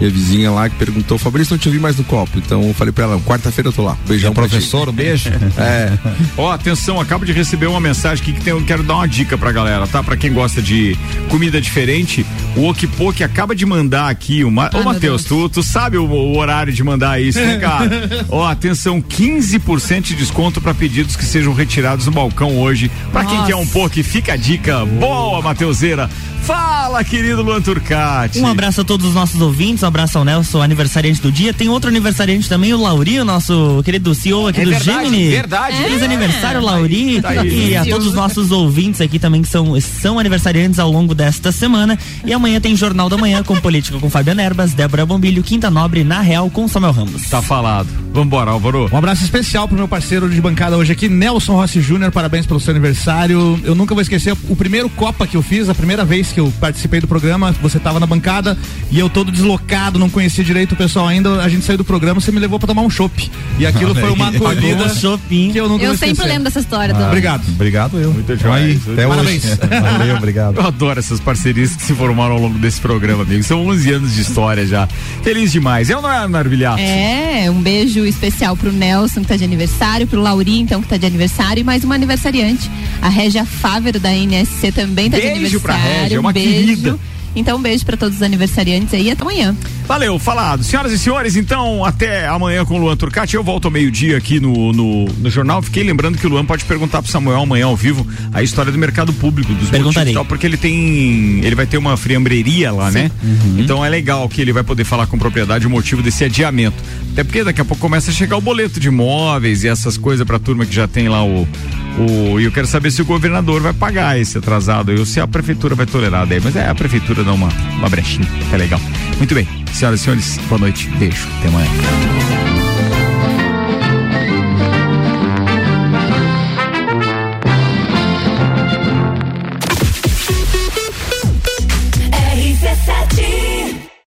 S9: minha vizinha lá que perguntou, Fabrício, não te ouvi mais no copo. Então eu falei pra ela, quarta-feira eu tô lá. Beijão
S7: professor, um beijo.
S9: É.
S1: Ó, atenção, acabo de receber uma mensagem aqui que tem, eu quero dar uma dica pra galera, tá? Pra quem gosta de comida diferente, o Okipoki acaba de mandar aqui uma. Ô, Matheus, tu, tu sabe o, o horário de mandar isso, né, cara? Ó, atenção, 15% de desconto pra pedidos que sejam retirados no balcão hoje. Pra quem
S8: Nossa.
S1: quer um poke, fica a dica. Boa, Mateuseira. Fala, querido Luan Turcati.
S8: Um abraço a todos os nossos ouvintes, um abraço ao Nelson, aniversariante do dia. Tem outro aniversariante também, o Lauri, o nosso querido CEO aqui
S1: É
S8: do
S1: verdade,
S8: Gemini.
S1: verdade.
S8: Feliz
S1: É.
S8: aniversário, Lauri.
S1: Tá aí.
S8: E a todos os nossos ouvintes aqui também que são, são aniversariantes ao longo desta semana. E amanhã tem Jornal da Manhã com Política com Fabiana Erbas, Débora Bombilho, Quinta Nobre, Na Real com Samuel Ramos.
S1: Tá falado. Vambora, Álvaro.
S2: Um abraço especial pro meu parceiro de bancada hoje aqui, Nelson Rossi Júnior. Parabéns pelo seu aniversário. Eu nunca vou esquecer o primeiro Copa que eu fiz, a primeira vez que eu participei do programa. Você tava na bancada e eu todo deslocado, não conhecia direito o pessoal ainda. A gente saiu do programa, você me levou pra tomar um chopp. E aquilo foi uma acolhida
S8: shopping.
S2: que eu nunca
S3: Eu sempre
S2: esquecer.
S3: lembro dessa história. do-
S2: Obrigado.
S7: Obrigado eu.
S1: Muito
S7: Então aí, até
S2: Parabéns.
S7: hoje. Valeu, obrigado.
S1: Eu adoro essas parcerias que se formaram ao longo desse programa, amigo. São 11 anos de história já. Feliz demais. É não é, Narvilhato?
S6: É, um beijo especial pro Nelson, que tá de aniversário, pro Lauri, então, que tá de aniversário, e mais uma aniversariante. A Régia Fávero, da NSC, também tá de
S1: Beijo
S6: aniversário.
S1: pra Régia, uma
S6: um beijo.
S1: querida.
S6: Então, um beijo pra todos os aniversariantes aí, até amanhã.
S1: Valeu, falado. Senhoras e senhores, então até amanhã com o Luan Turcati. Eu volto ao meio-dia aqui no, no, no jornal. Fiquei lembrando que o Luan pode perguntar pro Samuel amanhã ao vivo a história do mercado público, dos motivos
S8: Perguntarei.
S1: tal, porque ele tem. Ele vai ter uma friambreria lá, né? Então é legal que ele vai poder falar com propriedade o motivo desse adiamento. Até porque daqui a pouco começa a chegar o boleto de imóveis e essas coisas pra turma que já tem lá o. O, e eu quero saber se o governador vai pagar esse atrasado ou se a prefeitura vai tolerar daí. Mas é, a prefeitura dá uma, uma brechinha, é legal. Muito bem, senhoras e senhores, boa noite, beijo, até amanhã.